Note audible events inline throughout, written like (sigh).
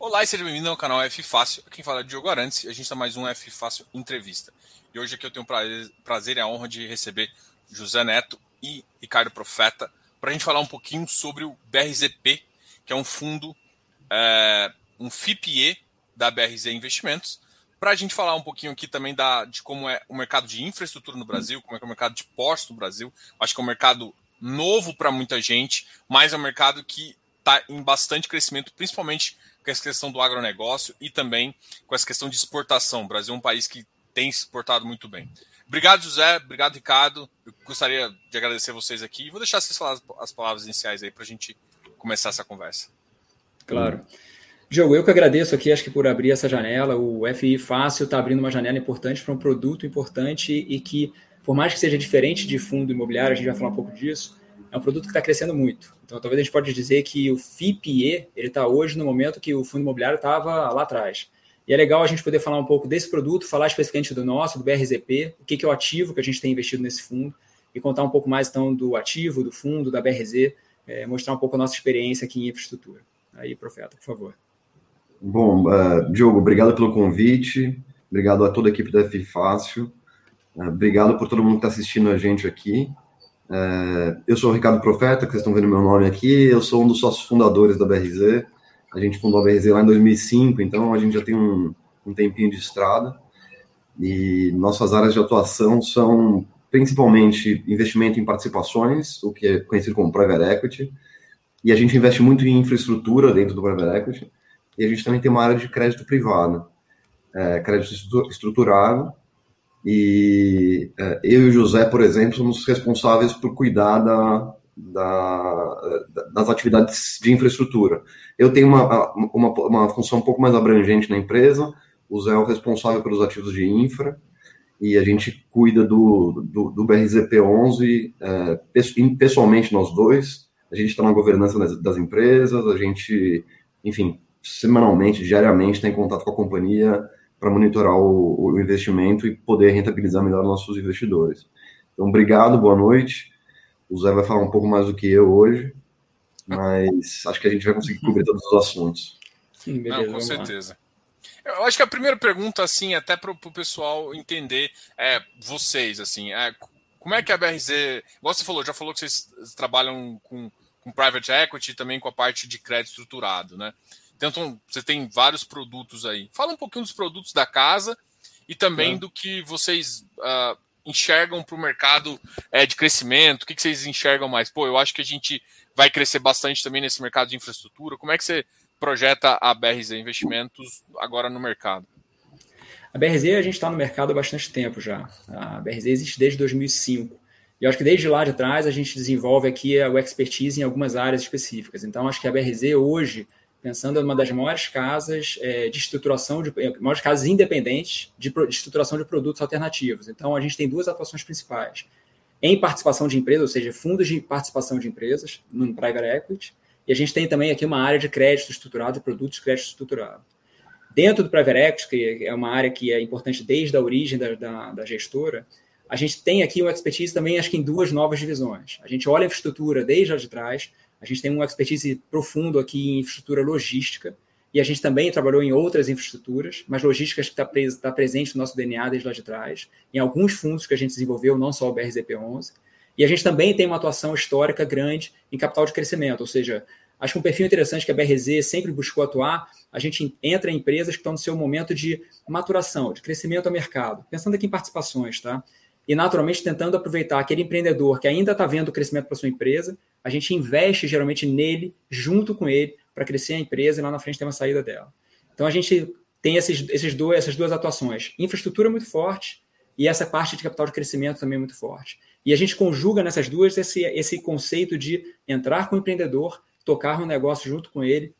Olá e seja bem-vindo ao canal F Fácil. Quem fala é Diogo Arantes e a gente está mais um F Fácil Entrevista. E hoje aqui eu tenho o prazer e a honra de receber José Neto e Ricardo Profeta para a gente falar um pouquinho sobre o BRZP, que é um fundo, é, um FIPE da BRZ Investimentos, para a gente falar um pouquinho aqui também da, de como é o mercado de infraestrutura no Brasil, como é, é o mercado de postos no Brasil. Acho que é um mercado novo para muita gente, mas é um mercado que está em bastante crescimento, principalmente com essa questão do agronegócio e também com essa questão de exportação. O Brasil é um país que tem exportado muito bem. Obrigado, José. Obrigado, Ricardo. Eu gostaria de agradecer vocês aqui. Vou deixar vocês falar as palavras iniciais aí para a gente começar essa conversa. Claro. Diogo, eu que agradeço aqui, acho que por abrir essa janela. O FI Fácil está abrindo uma janela importante para um produto importante e que, por mais que seja diferente de fundo imobiliário, a gente vai falar um pouco disso, é um produto que está crescendo muito. Então, talvez a gente pode dizer que o FIPE ele está hoje no momento que o fundo imobiliário estava lá atrás. E é legal a gente poder falar um pouco desse produto, falar especificamente do nosso, do BRZP, o que, que é o ativo que a gente tem investido nesse fundo, e contar um pouco mais então do ativo, do fundo, da BRZ, é, mostrar um pouco a nossa experiência aqui em infraestrutura. Aí, Profeta, por favor. Bom, uh, Diogo, obrigado pelo convite, obrigado a toda a equipe da F Fácil, uh, obrigado por todo mundo que está assistindo a gente aqui. É, eu sou o Ricardo Profeta, que vocês estão vendo meu nome aqui, eu sou um dos sócios fundadores da BRZ. A gente fundou a BRZ lá em 2005, então a gente já tem um, um tempinho de estrada. E nossas áreas de atuação são principalmente investimento em participações, o que é conhecido como private equity, e a gente investe muito em infraestrutura dentro do private equity, e a gente também tem uma área de crédito privado, é, crédito estruturado, e é, eu e o José, por exemplo, somos responsáveis por cuidar da, da, das atividades de infraestrutura. Eu tenho uma, uma, uma, função um pouco mais abrangente na empresa, o Zé é o responsável pelos ativos de infra, e a gente cuida do, do, do BRZP11 é, pessoalmente nós dois, a gente está na governança das, das, empresas, a gente, enfim, semanalmente, diariamente está em contato com a companhia, para monitorar o, o, investimento e poder rentabilizar melhor nossos investidores. Então, obrigado, boa noite. O Zé vai falar um pouco mais do que eu hoje, mas acho que a gente vai conseguir cobrir todos os assuntos. Sim, beleza. Não, com certeza. Lá. Eu acho que a primeira pergunta, assim, até para o pessoal entender, é vocês, assim, é, como é que a BRZ, igual você falou, já falou que vocês trabalham com, com private equity também com a parte de crédito estruturado, né? Então, você tem vários produtos aí. Fala um pouquinho dos produtos da casa e também é. do que vocês uh, enxergam para o mercado é, de crescimento. O que, que vocês enxergam mais? Pô, eu acho que a gente vai crescer bastante também nesse mercado de infraestrutura. Como é que você projeta a BRZ Investimentos agora no mercado? A BRZ a gente está no mercado há bastante tempo já. A BRZ existe desde 2005. E eu acho que desde lá de trás a gente desenvolve aqui o expertise em algumas áreas específicas. Então, acho que a BRZ hoje pensando em uma das maiores casas é, de estruturação, de, é, maiores casas independentes de, de, estruturação de produtos alternativos. Então, a gente tem duas atuações principais. Em participação de empresas, ou seja, fundos de participação de empresas, no private equity, e a gente tem também aqui uma área de crédito estruturado e produtos de crédito estruturado. Dentro do private equity, que é uma área que é importante desde a origem da, da, da gestora, a gente tem aqui uma expertise também, acho que em duas novas divisões. A gente olha a infraestrutura desde lá de trás, a gente tem uma expertise profundo aqui em infraestrutura logística e a gente também trabalhou em outras infraestruturas, mas logística que está tá presente no nosso DNA desde lá de trás, em alguns fundos que a gente desenvolveu, não só o BRZP11. E a gente também tem uma atuação histórica grande em capital de crescimento, ou seja, acho que um perfil interessante que a BRZ sempre buscou atuar, a gente entra em empresas que estão no seu momento de maturação, de crescimento ao mercado, pensando aqui em participações, tá? E naturalmente tentando aproveitar aquele empreendedor que ainda está vendo o crescimento para sua empresa a gente investe geralmente nele, junto com ele, para crescer a empresa e lá na frente ter uma saída dela. Então a gente tem esses, esses dois, essas duas atuações. Infraestrutura muito forte e essa parte de capital de crescimento também muito forte. E a gente conjuga nessas duas esse, esse conceito de entrar com o empreendedor, tocar um negócio junto com ele,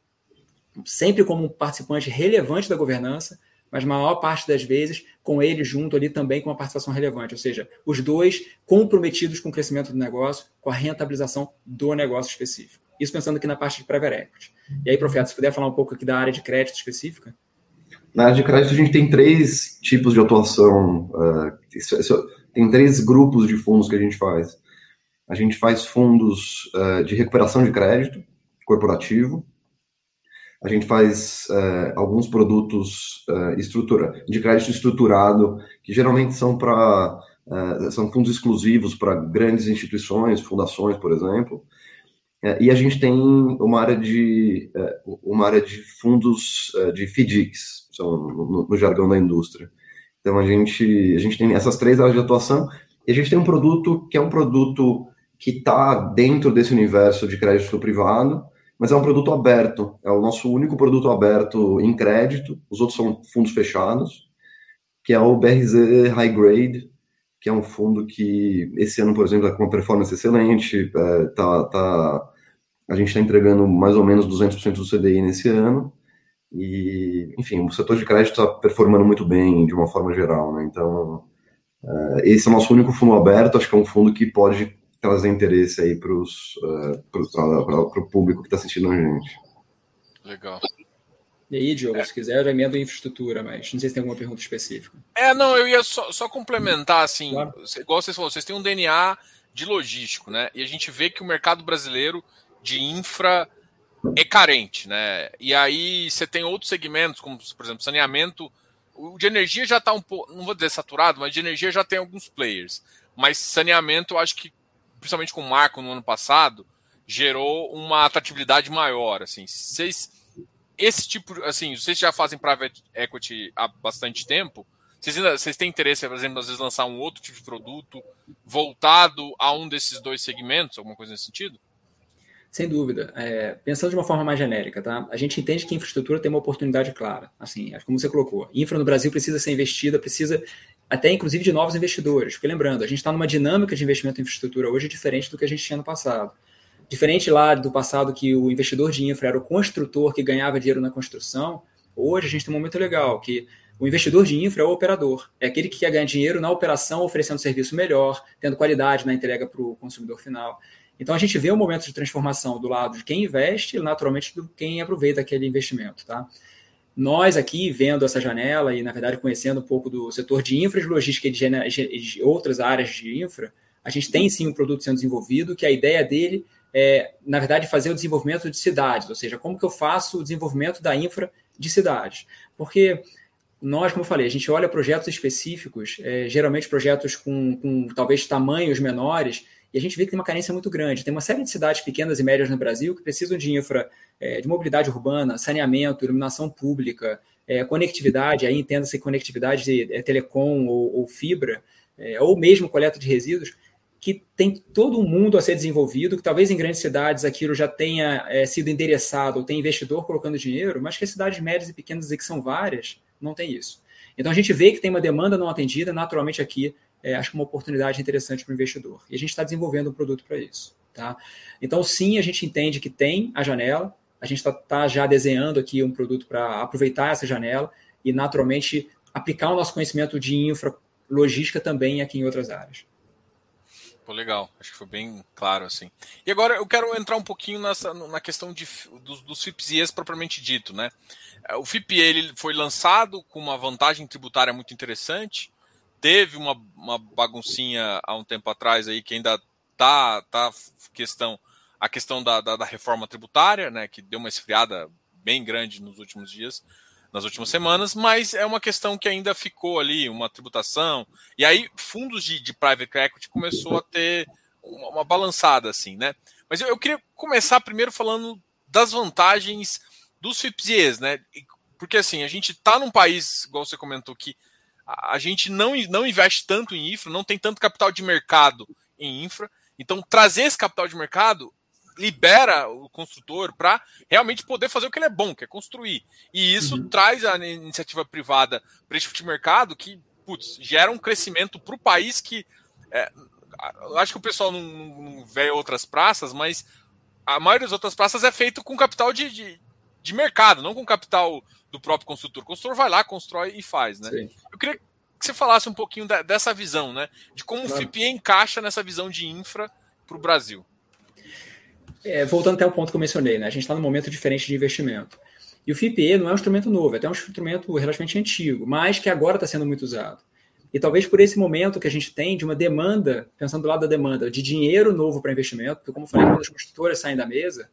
sempre como um participante relevante da governança, mas maior parte das vezes com ele junto ali também com uma participação relevante, ou seja, os dois comprometidos com o crescimento do negócio, com a rentabilização do negócio específico. Isso pensando aqui na parte de private equity. E aí, Profeta, se puder falar um pouco aqui da área de crédito específica? Na área de crédito, a gente tem três tipos de atuação, uh, tem três grupos de fundos que a gente faz. A gente faz fundos uh, de recuperação de crédito corporativo, a gente faz é, alguns produtos é, estrutura, de crédito estruturado, que geralmente são para é, são fundos exclusivos para grandes instituições, fundações, por exemplo. E a gente tem uma área de uma área de fundos de FDICs, são no, no, jargão da indústria. Então a gente a gente tem essas três áreas de atuação e a gente tem um produto que é um produto que está dentro desse universo de crédito privado, mas é um produto aberto, é o nosso único produto aberto em crédito, os outros são fundos fechados, que é o BRZ High Grade, que é um fundo que esse ano, por exemplo, está com uma performance excelente, é, tá, tá, a gente está entregando mais ou menos 200% do CDI nesse ano, e, enfim, o setor de crédito está performando muito bem de uma forma geral, né? Então, é, esse é o nosso único fundo aberto, acho que é um fundo que pode trazer interesse aí para uh, o público que está assistindo a gente. Legal. E aí, Diogo, é. se quiser, eu já emendo infraestrutura, mas não sei se tem alguma pergunta específica. É, não, eu ia só, só complementar, assim, claro. igual vocês falaram, vocês têm um DNA de logístico, né? E a gente vê que o mercado brasileiro de infra é carente, né? E aí você tem outros segmentos, como, por exemplo, saneamento. O de energia já está um pouco, não vou dizer saturado, mas de energia já tem alguns players. Mas saneamento, eu acho que principalmente com o Marco no ano passado, gerou uma atratividade maior. Assim, vocês, esse tipo, assim, vocês já fazem private equity há bastante tempo. Vocês ainda vocês têm interesse, por exemplo, às vezes lançar um outro tipo de produto voltado a um desses dois segmentos, alguma coisa nesse sentido? Sem dúvida. É, pensando de uma forma mais genérica, tá? A gente entende que infraestrutura tem uma oportunidade clara. Assim, como você colocou, infra no Brasil precisa ser investida, precisa até inclusive de novos investidores. Porque lembrando, a gente está numa dinâmica de investimento em infraestrutura hoje diferente do que a gente tinha no passado. Diferente lá do passado que o investidor de infra era o construtor que ganhava dinheiro na construção, hoje a gente tem um momento legal que o investidor de infra é o operador, é aquele que quer ganhar dinheiro na operação, oferecendo serviço melhor, tendo qualidade na entrega para o consumidor final. Então a gente vê um momento de transformação do lado de quem investe e naturalmente do quem aproveita aquele investimento, tá? Nós aqui, vendo essa janela e, na verdade, conhecendo um pouco do setor de infra de logística e de, outras áreas de infra, a gente tem sim um produto sendo desenvolvido que a ideia dele é, na verdade, fazer o desenvolvimento de cidades, ou seja, como que eu faço o desenvolvimento da infra de cidades. Porque nós, como eu falei, a gente olha projetos específicos, é, geralmente projetos com, com talvez tamanhos menores, e a gente vê que tem uma carência muito grande. Tem uma série de cidades pequenas e médias no Brasil que precisam de infra é, de mobilidade urbana, saneamento, iluminação pública, é, conectividade, aí entenda-se conectividade de é, telecom ou, ou fibra, ou mesmo coleta de resíduos, que tem todo um mundo a ser desenvolvido, que talvez em grandes cidades aquilo já tenha sido endereçado, ou tem investidor colocando dinheiro, mas que as cidades médias e pequenas, e que são várias, não tem isso. Então a gente vê que tem uma demanda não atendida, naturalmente aqui é, acho que é uma oportunidade interessante para o investidor. E a gente está desenvolvendo um produto para isso. Tá? Então, sim, a gente entende que tem a janela, a gente está tá já desenhando aqui um produto para aproveitar essa janela e, naturalmente, aplicar o nosso conhecimento de infra logística também aqui em outras áreas. Pô, legal, acho que foi bem claro assim. E agora eu quero entrar um pouquinho nessa, na questão de, dos, dos FIPS propriamente dito, né? O FIP ele foi lançado com uma vantagem tributária muito interessante, teve uma, uma baguncinha há um tempo atrás aí que ainda tá, tá questão a questão da, da, da, reforma tributária, né, que deu uma esfriada bem grande nos últimos dias, nas últimas semanas, mas é uma questão que ainda ficou ali, uma tributação. E aí, fundos de, de private equity começou a ter uma, uma balançada, assim, né? Mas eu, eu, queria começar primeiro falando das vantagens dos FIPS, né? Porque assim, a gente está num país, igual você comentou, que a gente não, não investe tanto em infra, não tem tanto capital de mercado em infra. Então, trazer esse capital de mercado libera o construtor para realmente poder fazer o que ele é bom, que é construir. E isso uhum. traz a iniciativa privada para esse tipo de mercado que, putz, gera um crescimento para o país que. É, acho que o pessoal não, não vê outras praças, mas a maioria das outras praças é feito com capital de, de, de mercado, não com capital do próprio construtor. O construtor vai lá, constrói e faz, né? Sim. Eu queria que você falasse um pouquinho da, dessa visão, né? De como claro. o FIPE encaixa nessa visão de infra para o Brasil. É, voltando até o ponto que eu mencionei, né? A gente está num momento diferente de investimento. E o FIPE não é um instrumento novo, é até um instrumento relativamente antigo, mas que agora está sendo muito usado. E talvez por esse momento que a gente tem de uma demanda, pensando do lado da demanda, de dinheiro novo para investimento, porque como eu falei, quando as construtoras saem da mesa,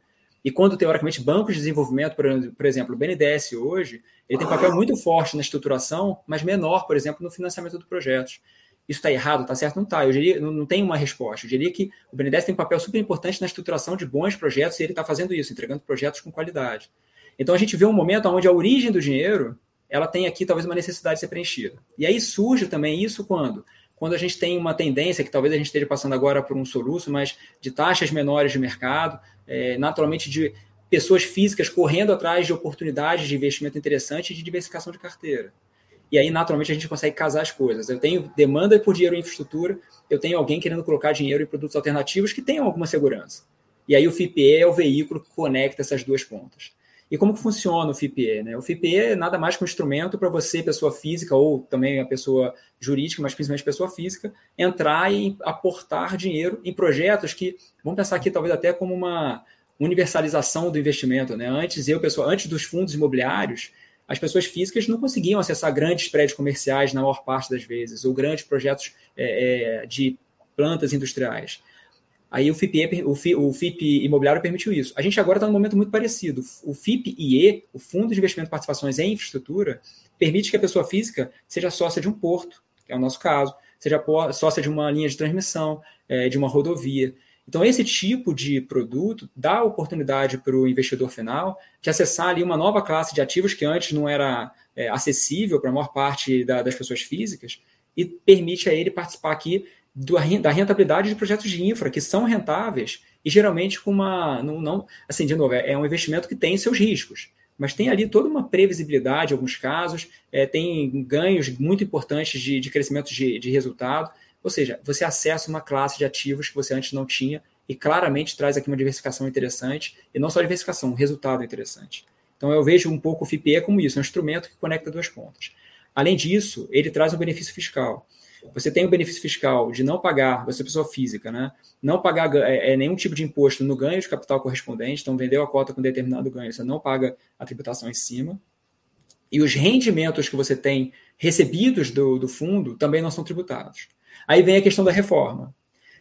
E quando, teoricamente, bancos de desenvolvimento, por, exemplo, o BNDES hoje, ele tem um papel muito forte na estruturação, mas menor, por exemplo, no financiamento de projetos. Isso está errado, está certo? Não está. Eu diria, não, não tem uma resposta. Eu diria que o BNDES tem um papel super importante na estruturação de bons projetos e ele está fazendo isso, entregando projetos com qualidade. Então a gente vê um momento onde a origem do dinheiro ela tem aqui talvez uma necessidade de ser preenchida. E aí surge também isso quando? Quando a gente tem uma tendência, que talvez a gente esteja passando agora por um soluço, mas de taxas menores de mercado, é, naturalmente de pessoas físicas correndo atrás de oportunidades de investimento interessante e de diversificação de carteira. E aí, naturalmente, a gente consegue casar as coisas. Eu tenho demanda por dinheiro em infraestrutura, eu tenho alguém querendo colocar dinheiro em produtos alternativos que tenham alguma segurança. E aí o FIPE é o veículo que conecta essas duas pontas. E como que funciona o FIPE? Né? O FIPE é nada mais que um instrumento para você, pessoa física, ou também a pessoa jurídica, mas principalmente pessoa física, entrar e aportar dinheiro em projetos que, vamos pensar aqui talvez até como uma universalização do investimento. Né? Antes, eu, pessoa, antes dos fundos imobiliários, as pessoas físicas não conseguiam acessar grandes prédios comerciais na maior parte das vezes, ou grandes projetos é, é, de plantas industriais. Aí o FIP, o, FIP, o FIP imobiliário permitiu isso. A gente agora está num momento muito parecido. O FIP-IE, o Fundo de Investimento de Participações em Infraestrutura, permite que a pessoa física seja sócia de um porto, que é o nosso caso, seja sócia de uma linha de transmissão, é, de uma rodovia. Então, esse tipo de produto dá oportunidade para o investidor final de acessar ali uma nova classe de ativos que antes não era é, acessível para a maior parte da, das pessoas físicas e permite a ele participar aqui da rentabilidade de projetos de infra que são rentáveis e geralmente com uma. Não, não, assim, de novo, é, é um investimento que tem seus riscos, mas tem ali toda uma previsibilidade em alguns casos, é, tem ganhos muito importantes de, de crescimento de, de resultado. Ou seja, você acessa uma classe de ativos que você antes não tinha e claramente traz aqui uma diversificação interessante, e não só diversificação, um resultado interessante. Então eu vejo um pouco o FIPE como isso, é um instrumento que conecta duas pontas. Além disso, ele traz um benefício fiscal. Você tem o benefício fiscal de não pagar, você é pessoa física, né? Não pagar é, é, nenhum tipo de imposto no ganho de capital correspondente, então vendeu a cota com determinado ganho, você não paga a tributação em cima. E os rendimentos que você tem recebidos do, do fundo também não são tributados. Aí vem a questão da reforma.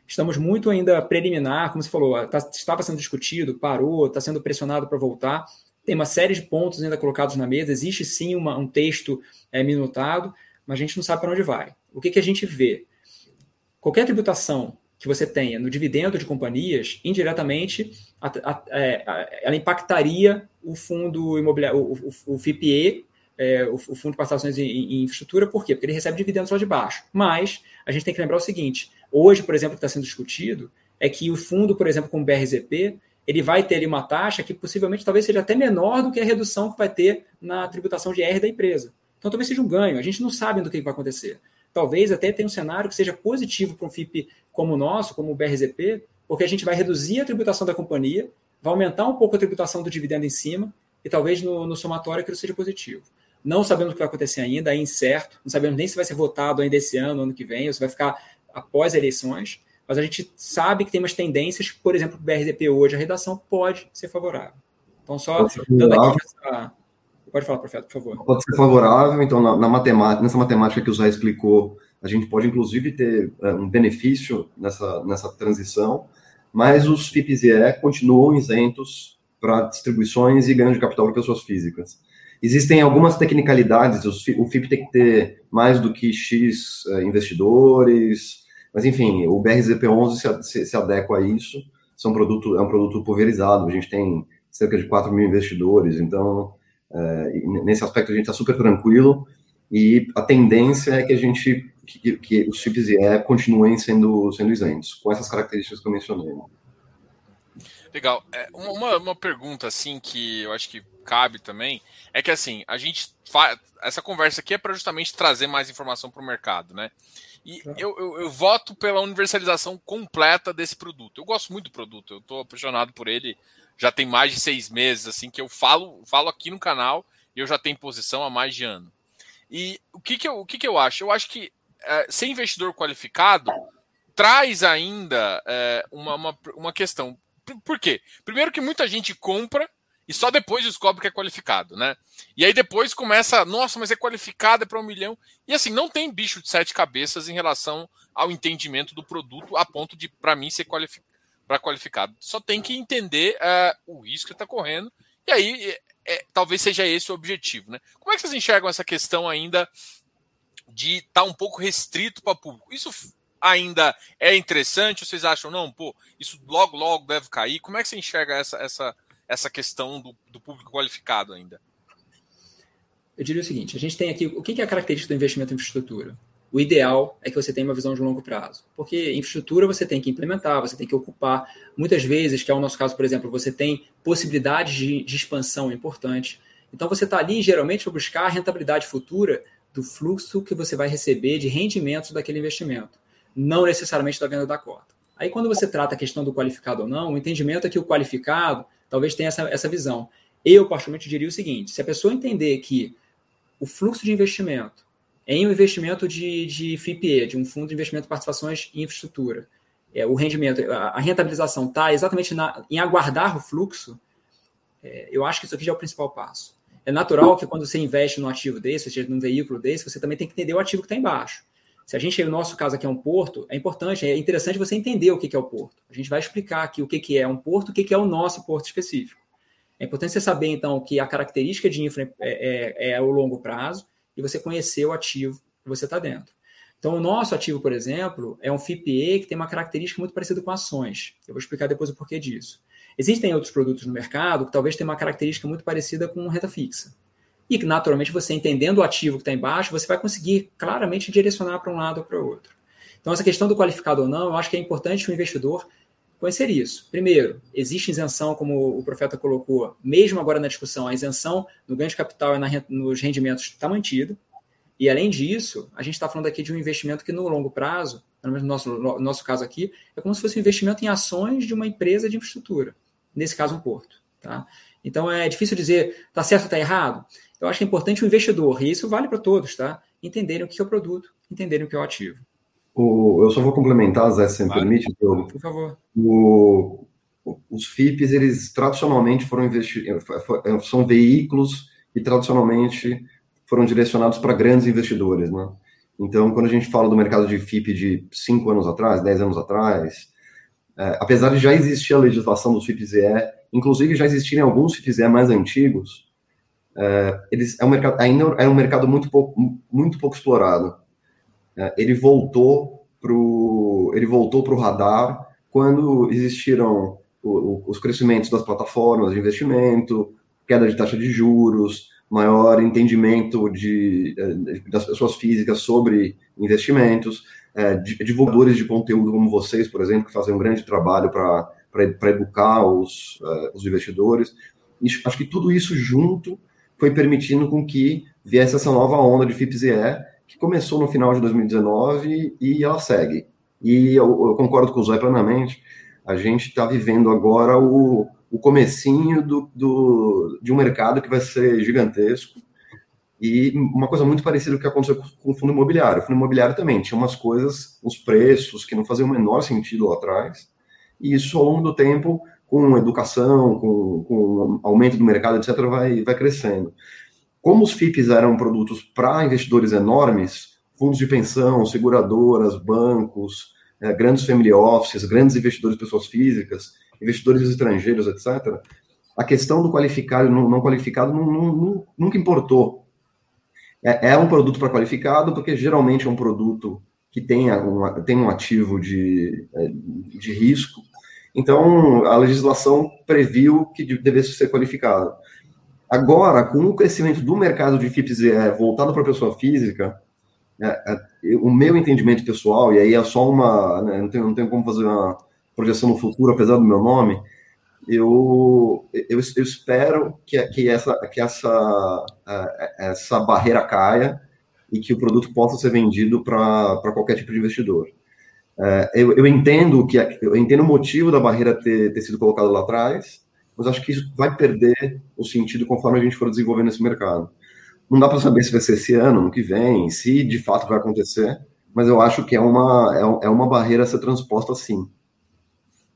Estamos muito ainda preliminar, como você falou, tá, estava sendo discutido, parou, está sendo pressionado para voltar. Tem uma série de pontos ainda colocados na mesa. Existe sim uma, um texto é, minutado, mas a gente não sabe para onde vai o que, que a gente vê? Qualquer tributação que você tenha no dividendo de companhias, indiretamente, a, a, é, a, ela impactaria o fundo imobiliário, o, o, o FIPE, é, o, o, Fundo de Participações em, em, Infraestrutura, por quê? Porque ele recebe dividendos só de baixo. Mas a gente tem que lembrar o seguinte: hoje, por exemplo, o que está sendo discutido é que o fundo, por exemplo, com o BRZP, ele vai ter ali uma taxa que possivelmente talvez seja até menor do que a redução que vai ter na tributação de R da empresa. Então talvez seja um ganho. A gente não sabe do que vai acontecer talvez até tenha um cenário que seja positivo para um FIP como o nosso, como o BRZP, porque a gente vai reduzir a tributação da companhia, vai aumentar um pouco a tributação do dividendo em cima, e talvez no, no somatório aquilo seja positivo. Não sabemos o que vai acontecer ainda, é incerto, não sabemos nem se vai ser votado ainda esse ano, ano que vem, ou se vai ficar após eleições, mas a gente sabe que tem umas tendências, por exemplo, o BRZP hoje, a redação pode ser favorável. Então, só dando aqui essa, Pode falar, profeta, por favor. Pode ser favorável, então, na, na matemática, nessa matemática que o Zé explicou, a gente pode, inclusive, ter é, um benefício nessa, nessa transição, mas os FIPs-IE continuam isentos para distribuições e ganho de capital para pessoas físicas. Existem algumas tecnicalidades, o FIP tem que ter mais do que X é, investidores, mas, enfim, o BRZP11 se, se adequa a isso, são produto, é um produto pulverizado, a gente tem cerca de 4 mil investidores, então é, nesse aspecto a gente está super tranquilo e a tendência é que a gente que, que os chips IE continuem sendo sendo isentos com essas características que eu mencionei. Legal. É, uma, uma pergunta assim que eu acho que cabe também é que assim a gente faz essa conversa aqui é para justamente trazer mais informação para o mercado, né? E eu, eu, eu, voto pela universalização completa desse produto. Eu gosto muito do produto, eu estou apaixonado por ele já tem mais de seis meses, assim, que eu falo, falo aqui no canal e eu já tenho posição há mais de ano. E o que, que, eu, o que, que eu acho? Eu acho que é, ser investidor qualificado traz ainda é, uma, uma, uma questão. Por quê? Primeiro que muita gente compra e só depois descobre que é qualificado, né? E aí depois começa, nossa, mas é qualificado, é para um milhão. E assim, não tem bicho de sete cabeças em relação ao entendimento do produto a ponto de, para mim, ser qualificado para qualificado. Só tem que entender uh, o risco que está correndo. E aí, é, é, talvez seja esse o objetivo. Né? Como é que vocês enxergam essa questão ainda de estar tá um pouco restrito para público? Isso ainda é interessante? Vocês acham, não, pô, isso logo, logo deve cair? Como é que você enxerga essa, essa, essa questão do, do público qualificado ainda? Eu diria o seguinte: a gente tem aqui o que é a característica do investimento em infraestrutura? O ideal é que você tenha uma visão de longo prazo, porque infraestrutura você tem que implementar, você tem que ocupar. Muitas vezes, que é o nosso caso, por exemplo, você tem possibilidades de, de expansão importantes. Então você está ali geralmente para buscar a rentabilidade futura do fluxo que você vai receber de rendimentos daquele investimento, não necessariamente da venda da cota. Aí quando você trata a questão do qualificado ou não, o entendimento é que o qualificado talvez tenha essa, essa visão. Eu, particularmente, diria o seguinte: se a pessoa entender que o fluxo de investimento em um investimento de, de FIPE, de um fundo de investimento de participações em infraestrutura, é, o rendimento, a, rentabilização está exatamente na, em aguardar o fluxo, é, eu acho que isso aqui já é o principal passo. É natural que quando você investe num ativo desse, seja, num veículo desse, você também tem que entender o ativo que está embaixo. Se a gente, no nosso caso aqui é um porto, é importante, é interessante você entender o que é o porto. A gente vai explicar aqui o que é um porto, o que é o nosso porto específico. É importante você saber, então, que a característica de infra é, é, é o longo prazo e você conhecer o ativo que você está dentro. Então, o nosso ativo, por exemplo, é um FIPE que tem uma característica muito parecida com ações. Eu vou explicar depois o porquê disso. Existem outros produtos no mercado que talvez tenham uma característica muito parecida com renda fixa. E que, naturalmente, você entendendo o ativo que está embaixo, você vai conseguir claramente direcionar para um lado ou para o outro. Então, essa questão do qualificado ou não, eu acho que é importante o investidor conhecer isso. Primeiro, existe isenção, como o profeta colocou, mesmo agora na discussão, a isenção no ganho de capital e na, nos rendimentos está mantida. E além disso, a gente está falando aqui de um investimento que no longo prazo, pelo menos no nosso, no nosso caso aqui, é como se fosse um investimento em ações de uma empresa de infraestrutura, nesse caso um porto. Tá? Então é difícil dizer está certo ou está errado. Eu acho que é importante o investidor, e isso vale para todos, tá? entenderem o que é o produto, entenderem o que é o ativo. O, eu só vou complementar, Zé, se me vale. permite. Eu, Por favor. O, os FIPs, eles tradicionalmente foram investidos, são veículos que tradicionalmente foram direcionados para grandes investidores, né? Então, quando a gente fala do mercado de FIP de 5 anos atrás, 10 anos atrás, é, apesar de já existir a legislação dos FIPs-E, inclusive já existirem alguns FIPs-E mais antigos, é, eles, é um mercado, ainda é um mercado muito pouco, muito pouco explorado. É, ele voltou pro ele voltou para o radar quando existiram os crescimentos das plataformas de investimento, queda de taxa de juros, maior entendimento de, é, das pessoas físicas sobre investimentos, é, divulgadores de conteúdo como vocês, por exemplo, que fazem um grande trabalho para educar os, os investidores. E acho que tudo isso junto foi permitindo com que viesse essa nova onda de FIPS e E, que começou no final de 2019 e ela segue. E eu, eu concordo com o Zé plenamente, a gente está vivendo agora o, o comecinho do, do, de um mercado que vai ser gigantesco, e uma coisa muito parecida com o que aconteceu com o fundo imobiliário. O fundo imobiliário também tinha umas coisas, uns preços que não faziam o menor sentido lá atrás, e isso ao longo do tempo, com educação, com, com aumento do mercado, etc., vai, vai crescendo. Como os FIPs eram produtos para investidores enormes, fundos de pensão, seguradoras, bancos, é, grandes family offices, grandes investidores pessoas físicas, investidores estrangeiros, etc., a questão do qualificado não, não qualificado não, não, nunca importou. É, é um produto para qualificado, porque geralmente é um produto que tem um, tem um ativo de, é, de risco. Então, a legislação previu que devesse ser qualificado. Agora, com o crescimento do mercado de FIPS é, voltado para a pessoa física, é, é, o meu entendimento pessoal, e aí é só uma. Né, não, tenho, não tenho como fazer uma projeção no futuro, apesar do meu nome, eu, eu, eu espero que, que, essa, que essa, é, essa barreira caia e que o produto possa ser vendido para qualquer tipo de investidor. É, eu, eu, entendo que eu entendo o motivo da barreira ter, ter sido colocada lá atrás, mas acho que isso vai perder o sentido conforme a gente for desenvolvendo esse mercado. Não dá para saber se vai ser esse ano, no que vem, se de fato vai acontecer, mas eu acho que é uma, é, é uma barreira a ser transposta sim.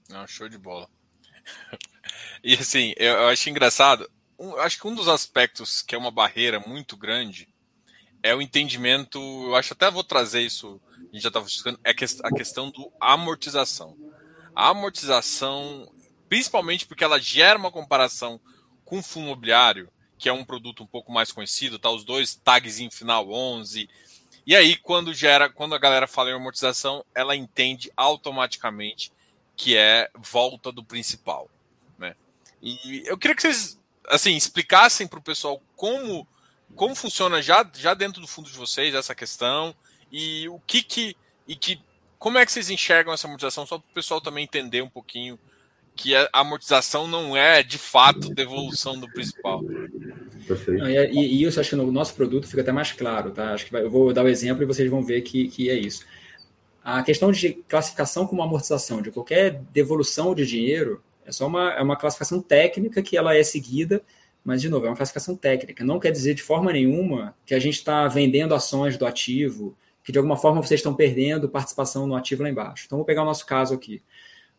Não, show de bola. (laughs) e assim, eu, acho engraçado, acho que um dos aspectos que é uma barreira muito grande é o entendimento, eu acho até vou trazer isso, a gente já estava discutindo, é a questão do amortização a amortização, principalmente porque ela gera uma comparação com o fundo imobiliário, que é um produto um pouco mais conhecido, tá os dois tags em final 11. E aí quando gera, quando a galera fala em amortização, ela entende automaticamente que é volta do principal, né? E eu queria que vocês assim explicassem para o pessoal como como funciona já já dentro do fundo de vocês essa questão e o que que e que como é que vocês enxergam essa amortização só para o pessoal também entender um pouquinho que a amortização não é de fato devolução do principal. Perfeito. E, e, isso acho que no nosso produto fica até mais claro, tá? Acho que vai, eu vou dar o exemplo e vocês vão ver que, que é isso. A questão de classificação como amortização de qualquer devolução de dinheiro é só uma, é uma classificação técnica que ela é seguida, mas, de novo, é uma classificação técnica. Não quer dizer de forma nenhuma que a gente está vendendo ações do ativo, que de alguma forma vocês estão perdendo participação no ativo lá embaixo. Então, vou pegar o nosso caso aqui.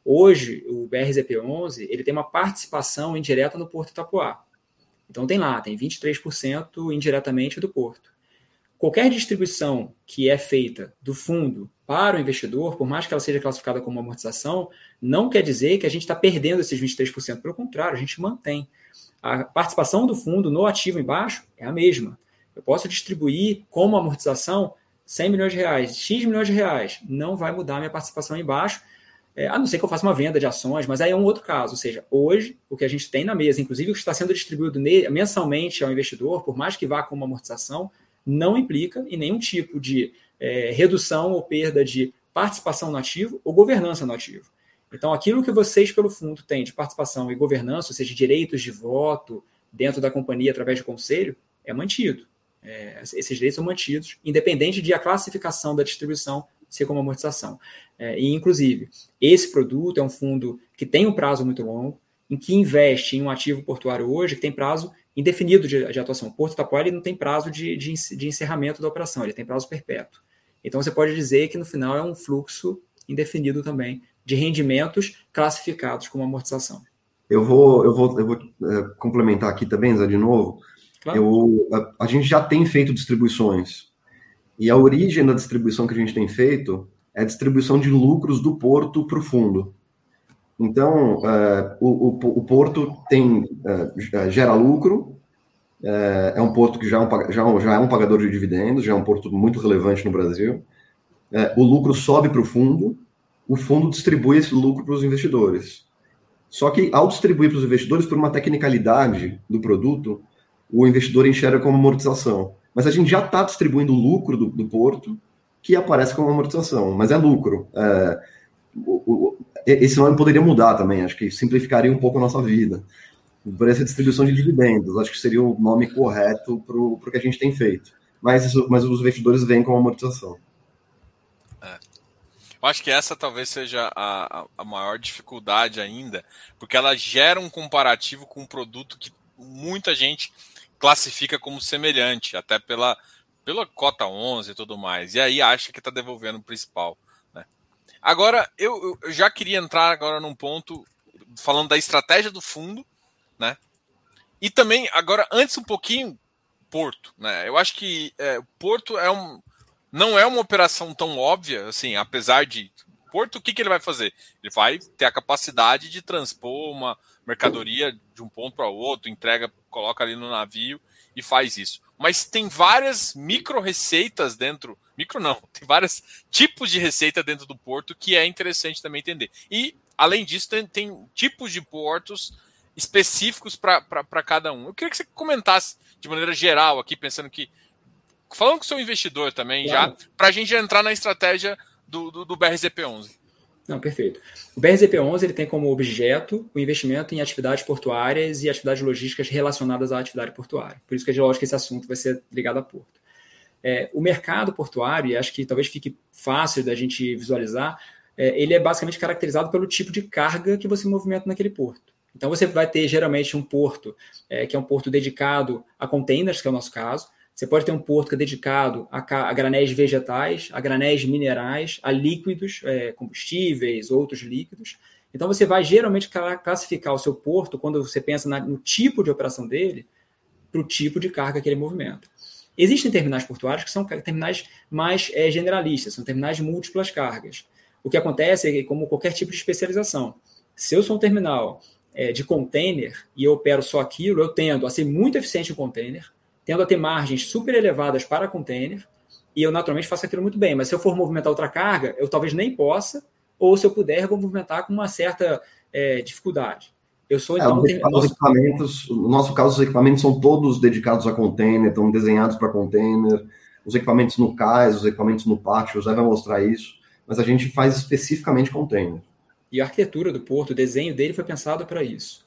Hoje, o BRZP11 ele tem uma participação indireta no Porto Itapuá. Então tem lá, tem 23% indiretamente do Porto. Qualquer distribuição que é feita do fundo para o investidor, por mais que ela seja classificada como amortização, não quer dizer que a gente está perdendo esses 23%. Pelo contrário, a gente mantém. A participação do fundo no ativo embaixo é a mesma. Eu posso distribuir como amortização 100 milhões de reais, X milhões de reais. Não vai mudar a minha participação embaixo, é, a não ser que eu faça uma venda de ações, mas aí é um outro caso. Ou seja, hoje, o que a gente tem na mesa, inclusive o que está sendo distribuído mensalmente ao investidor, por mais que vá com uma amortização, não implica em nenhum tipo de é, redução ou perda de participação no ativo ou governança no ativo. Então, aquilo que vocês, pelo fundo, têm de participação e governança, ou seja, direitos de voto dentro da companhia através de conselho, é mantido. É, esses direitos são mantidos, independente de a classificação da distribuição ser como amortização. É, e, inclusive, esse produto é um fundo que tem um prazo muito longo, em que investe em um ativo portuário hoje que tem prazo indefinido de, de atuação. O Porto Itapuá ele não tem prazo de, de, de, encerramento da operação, ele tem prazo perpétuo. Então, você pode dizer que, no final, é um fluxo indefinido também de rendimentos classificados como amortização. Eu vou, eu vou, eu vou é, complementar aqui também, Zé, de novo. Claro. Eu, a, a gente já tem feito distribuições e a origem da distribuição que a gente tem feito é a distribuição de lucros do porto para o fundo. Então, uh, o, o, o, porto tem, uh, gera lucro, é um porto que já é um, já, já é um pagador de dividendos, já é um porto muito relevante no Brasil. o lucro sobe para o fundo, o fundo distribui esse lucro para os investidores. Só que, ao distribuir para os investidores, por uma tecnicalidade do produto, o investidor enxerga como amortização. Mas a gente já está distribuindo o lucro do, do, porto, que aparece como amortização, mas é lucro. É, o, o, esse nome poderia mudar também, acho que simplificaria um pouco a nossa vida. Por essa distribuição de dividendos, acho que seria o nome correto para o que a gente tem feito. Mas, mas os investidores vêm com amortização. É. Eu acho que essa talvez seja a, a maior dificuldade ainda, porque ela gera um comparativo com um produto que muita gente classifica como semelhante, até pela, pela cota 11 e tudo mais. E aí acha que está devolvendo o principal. Né? Agora, eu, eu, já queria entrar agora num ponto falando da estratégia do fundo, né? E também, agora, antes um pouquinho, Porto, né? Eu acho que é, Porto é um, não é uma operação tão óbvia, assim, apesar de Porto, o que, que ele vai fazer? Ele vai ter a capacidade de transpor uma mercadoria de um ponto para outro, entrega, coloca ali no navio e faz isso. Mas tem várias micro receitas dentro, micro não, (laughs) tem vários tipos de receita dentro do porto que é interessante também entender. E, além disso, tem, tem tipos de portos específicos para cada um. Eu queria que você comentasse de maneira geral aqui, pensando que. Falando com o seu investidor também, claro. já, para a gente entrar na estratégia do, do, do BRZP11. Não, perfeito. O BRZP11 ele tem como objeto o investimento em atividades portuárias e atividades logísticas relacionadas à atividade portuária. Por isso que é lógico que esse assunto vai ser ligado a porto. É, o mercado portuário, e acho que talvez fique fácil da gente visualizar, é, ele é basicamente caracterizado pelo tipo de carga que você movimenta naquele porto. Então você vai ter geralmente um porto é, que é um porto dedicado a containers, que é o nosso caso, você pode ter um porto que é dedicado a, a granéis vegetais, a granéis minerais, a líquidos, é, combustíveis, outros líquidos. Então você vai geralmente classificar o seu porto, quando você pensa na, no tipo de operação dele, para o tipo de carga que ele movimenta. Existem terminais portuários que são terminais mais é, generalistas, são terminais de múltiplas cargas. O que acontece é que, como qualquer tipo de especialização, se eu sou um terminal é, de container e eu opero só aquilo, eu tendo a ser muito eficiente em container, tendo a ter margens super elevadas para container, e eu naturalmente faço aquilo muito bem. Mas se eu for movimentar outra carga, eu talvez nem possa, ou se eu puder, vou movimentar com uma certa é, dificuldade. Eu sou, é, então. É, os, equipamentos, no nosso caso, os equipamentos são todos dedicados a container, estão desenhados para container, os equipamentos no cais, os equipamentos no pátio, o Zé vai mostrar isso, mas a gente faz especificamente container. E a arquitetura do porto, o desenho dele foi pensado para isso.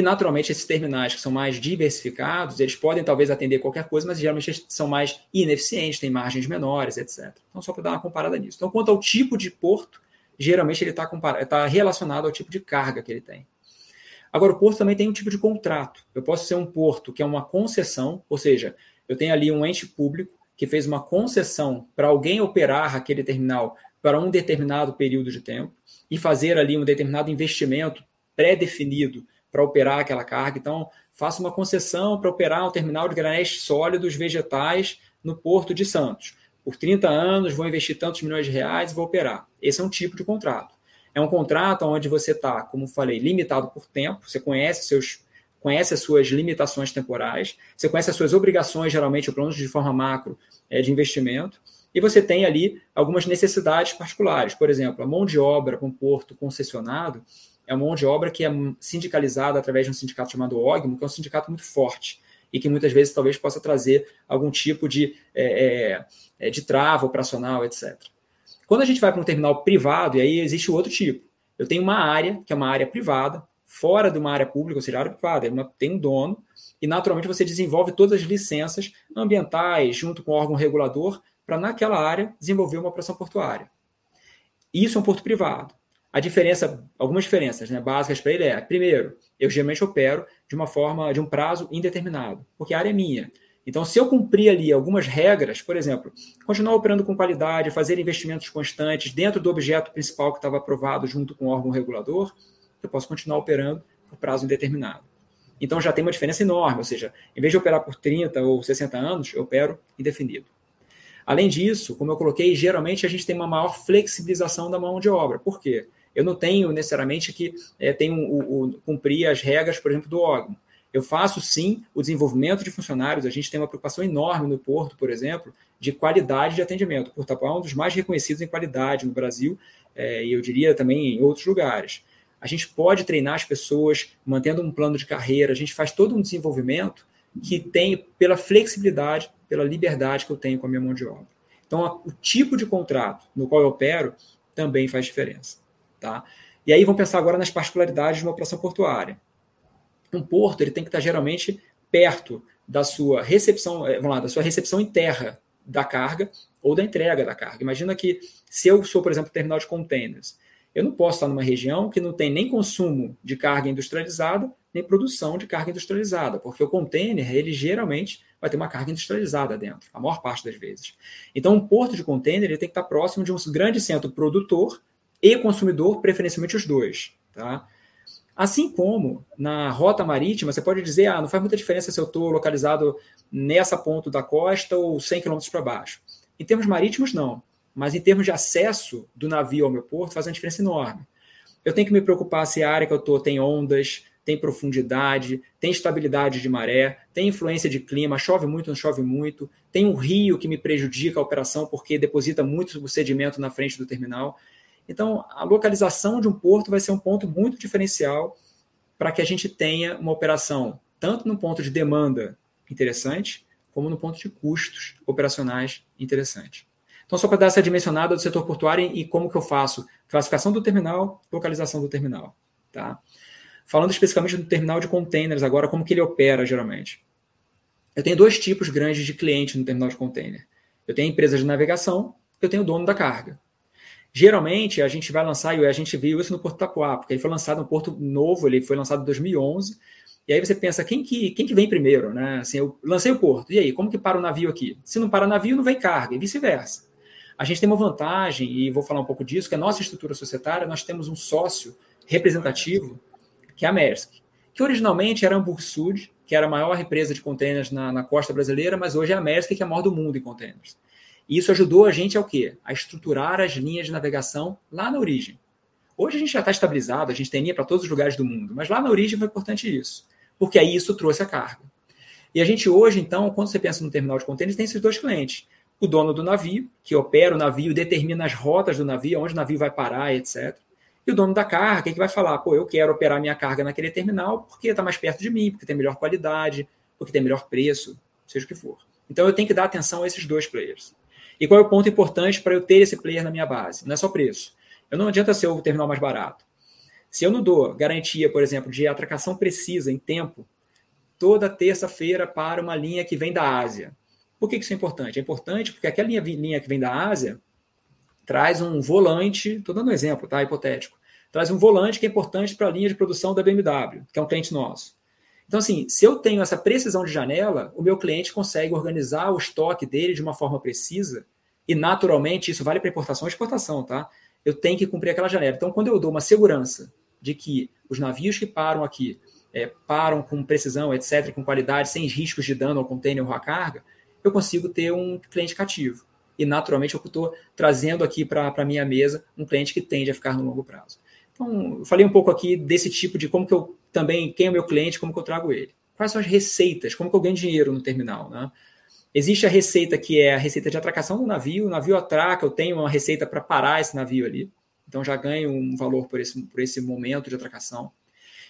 E, naturalmente, esses terminais que são mais diversificados, eles podem talvez atender qualquer coisa, mas geralmente são mais ineficientes, têm margens menores, etc. Então, só para dar uma comparada nisso. Então, quanto ao tipo de porto, geralmente ele está tá relacionado ao tipo de carga que ele tem. Agora, o porto também tem um tipo de contrato. Eu posso ser um porto que é uma concessão, ou seja, eu tenho ali um ente público que fez uma concessão para alguém operar aquele terminal para um determinado período de tempo e fazer ali um determinado investimento pré-definido para operar aquela carga. Então, faço uma concessão para operar um terminal de granéis sólidos vegetais no Porto de Santos por 30 anos, vou investir tantos milhões de reais e vou operar. Esse é um tipo de contrato. É um contrato onde você está, como falei, limitado por tempo, você conhece seus conhece as suas limitações temporais, você conhece as suas obrigações, geralmente, ou pelo de forma macro, é, de investimento, e você tem ali algumas necessidades particulares. Por exemplo, a mão de obra com um porto concessionado é uma mão de obra que é sindicalizada através de um sindicato chamado OGMO, que é um sindicato muito forte e que muitas vezes talvez possa trazer algum tipo de, é, é, é, de trava operacional, etc. Quando a gente vai para um terminal privado, e aí existe outro tipo. Eu tenho uma área, que é uma área privada, fora de uma área pública, ou seja, área privada, uma, tem um dono, e naturalmente você desenvolve todas as licenças ambientais junto com o órgão regulador para naquela área desenvolver uma operação portuária. Isso é um porto privado. A diferença, algumas diferenças né, básicas para ele é, primeiro, eu geralmente opero de uma forma, de um prazo indeterminado, porque a área é minha. Então, se eu cumprir ali algumas regras, por exemplo, continuar operando com qualidade, fazer investimentos constantes dentro do objeto principal que estava aprovado junto com o órgão regulador, eu posso continuar operando por prazo indeterminado. Então já tem uma diferença enorme, ou seja, em vez de operar por 30 ou 60 anos, eu opero indefinido. Além disso, como eu coloquei, geralmente a gente tem uma maior flexibilização da mão de obra. Por quê? Eu não tenho necessariamente que é, tenho o, o, cumprir as regras, por exemplo, do órgão. Eu faço sim o desenvolvimento de funcionários. A gente tem uma preocupação enorme no Porto, por exemplo, de qualidade de atendimento. O Porto é um dos mais reconhecidos em qualidade no Brasil é, e eu diria também em outros lugares. A gente pode treinar as pessoas mantendo um plano de carreira. A gente faz todo um desenvolvimento que tem pela flexibilidade, pela liberdade que eu tenho com a minha mão de obra. Então, o tipo de contrato no qual eu opero também faz diferença. Tá? E aí vamos pensar agora nas particularidades de uma operação portuária. Um porto ele tem que estar geralmente perto da sua recepção, eh, vamos lá, da sua recepção em terra da carga ou da entrega da carga. Imagina que se eu sou, por exemplo, terminal de containers, eu não posso estar numa região que não tem nem consumo de carga industrializada, nem produção de carga industrializada, porque o container, ele geralmente vai ter uma carga industrializada dentro, a maior parte das vezes. Então, um porto de container ele tem que estar próximo de um grande centro produtor e consumidor, preferencialmente os dois. Tá? Assim como na rota marítima, você pode dizer, ah, não faz muita diferença se eu estou localizado nessa ponta da costa ou 100 km para baixo. Em termos marítimos, não. Mas em termos de acesso do navio ao meu porto, faz uma diferença enorme. Eu tenho que me preocupar se a área que eu estou tem ondas, tem profundidade, tem estabilidade de maré, tem influência de clima, chove muito, não chove muito, tem um rio que me prejudica a operação porque deposita muito sedimento na frente do terminal. Então, a localização de um porto vai ser um ponto muito diferencial para que a gente tenha uma operação tanto no ponto de demanda interessante, como no ponto de custos operacionais interessante. Então, só para dar essa dimensionada do setor portuário e como que eu faço classificação do terminal, localização do terminal. Tá? Falando especificamente do terminal de containers agora, como que ele opera geralmente? Eu tenho dois tipos grandes de cliente no terminal de container. Eu tenho empresas de navegação, eu tenho o dono da carga. Geralmente, a gente vai lançar, e a gente viu isso no Porto Tapuá, porque ele foi lançado no Porto Novo, ele foi lançado em 2011, e aí você pensa, quem que, quem que vem primeiro? Né? Assim, eu lancei o Porto, e aí, como que para o navio aqui? Se não para o navio, não vem carga, e vice-versa. A gente tem uma vantagem, e vou falar um pouco disso, que a nossa estrutura societária, nós temos um sócio representativo, que é a Maersk, que originalmente era a Sud, que era a maior empresa de containers na, na costa brasileira, mas hoje é a Maersk, que é a maior do mundo em containers. E isso ajudou a gente ao quê? A estruturar as linhas de navegação lá na origem. Hoje a gente já está estabilizado, a gente tem linha para todos os lugares do mundo, mas lá na origem foi importante isso, porque aí isso trouxe a carga. E a gente hoje, então, quando você pensa no terminal de contêineres, tem esses dois clientes. O dono do navio, que opera o navio, determina as rotas do navio, onde o navio vai parar, etc. E o dono da carga, que vai falar, pô, eu quero operar minha carga naquele terminal porque está mais perto de mim, porque tem melhor qualidade, porque tem melhor preço, seja o que for. Então eu tenho que dar atenção a esses dois players. E qual é o ponto importante para eu ter esse player na minha base? Não é só preço. Eu não adianta ser o terminal mais barato. Se eu não dou garantia, por exemplo, de atracação precisa em tempo, toda terça-feira para uma linha que vem da Ásia. Por que isso é importante? É importante porque aquela linha, linha que vem da Ásia traz um volante, estou dando um exemplo, tá? Hipotético. Traz um volante que é importante para a linha de produção da BMW, que é um cliente nosso. Então, assim, se eu tenho essa precisão de janela, o meu cliente consegue organizar o estoque dele de uma forma precisa e, naturalmente, isso vale para importação e exportação, tá? Eu tenho que cumprir aquela janela. Então, quando eu dou uma segurança de que os navios que param aqui é, param com precisão, etc., com qualidade, sem riscos de dano ao container ou à carga, eu consigo ter um cliente cativo. E, naturalmente, eu estou trazendo aqui para a minha mesa um cliente que tende a ficar no longo prazo. Então, eu falei um pouco aqui desse tipo de como que eu também quem é o meu cliente, como que eu trago ele. Quais são as receitas, como que eu ganho dinheiro no terminal, né? Existe a receita que é a receita de atracação do navio, o navio atraca, eu tenho uma receita para parar esse navio ali, então já ganho um valor por esse, por esse momento de atracação.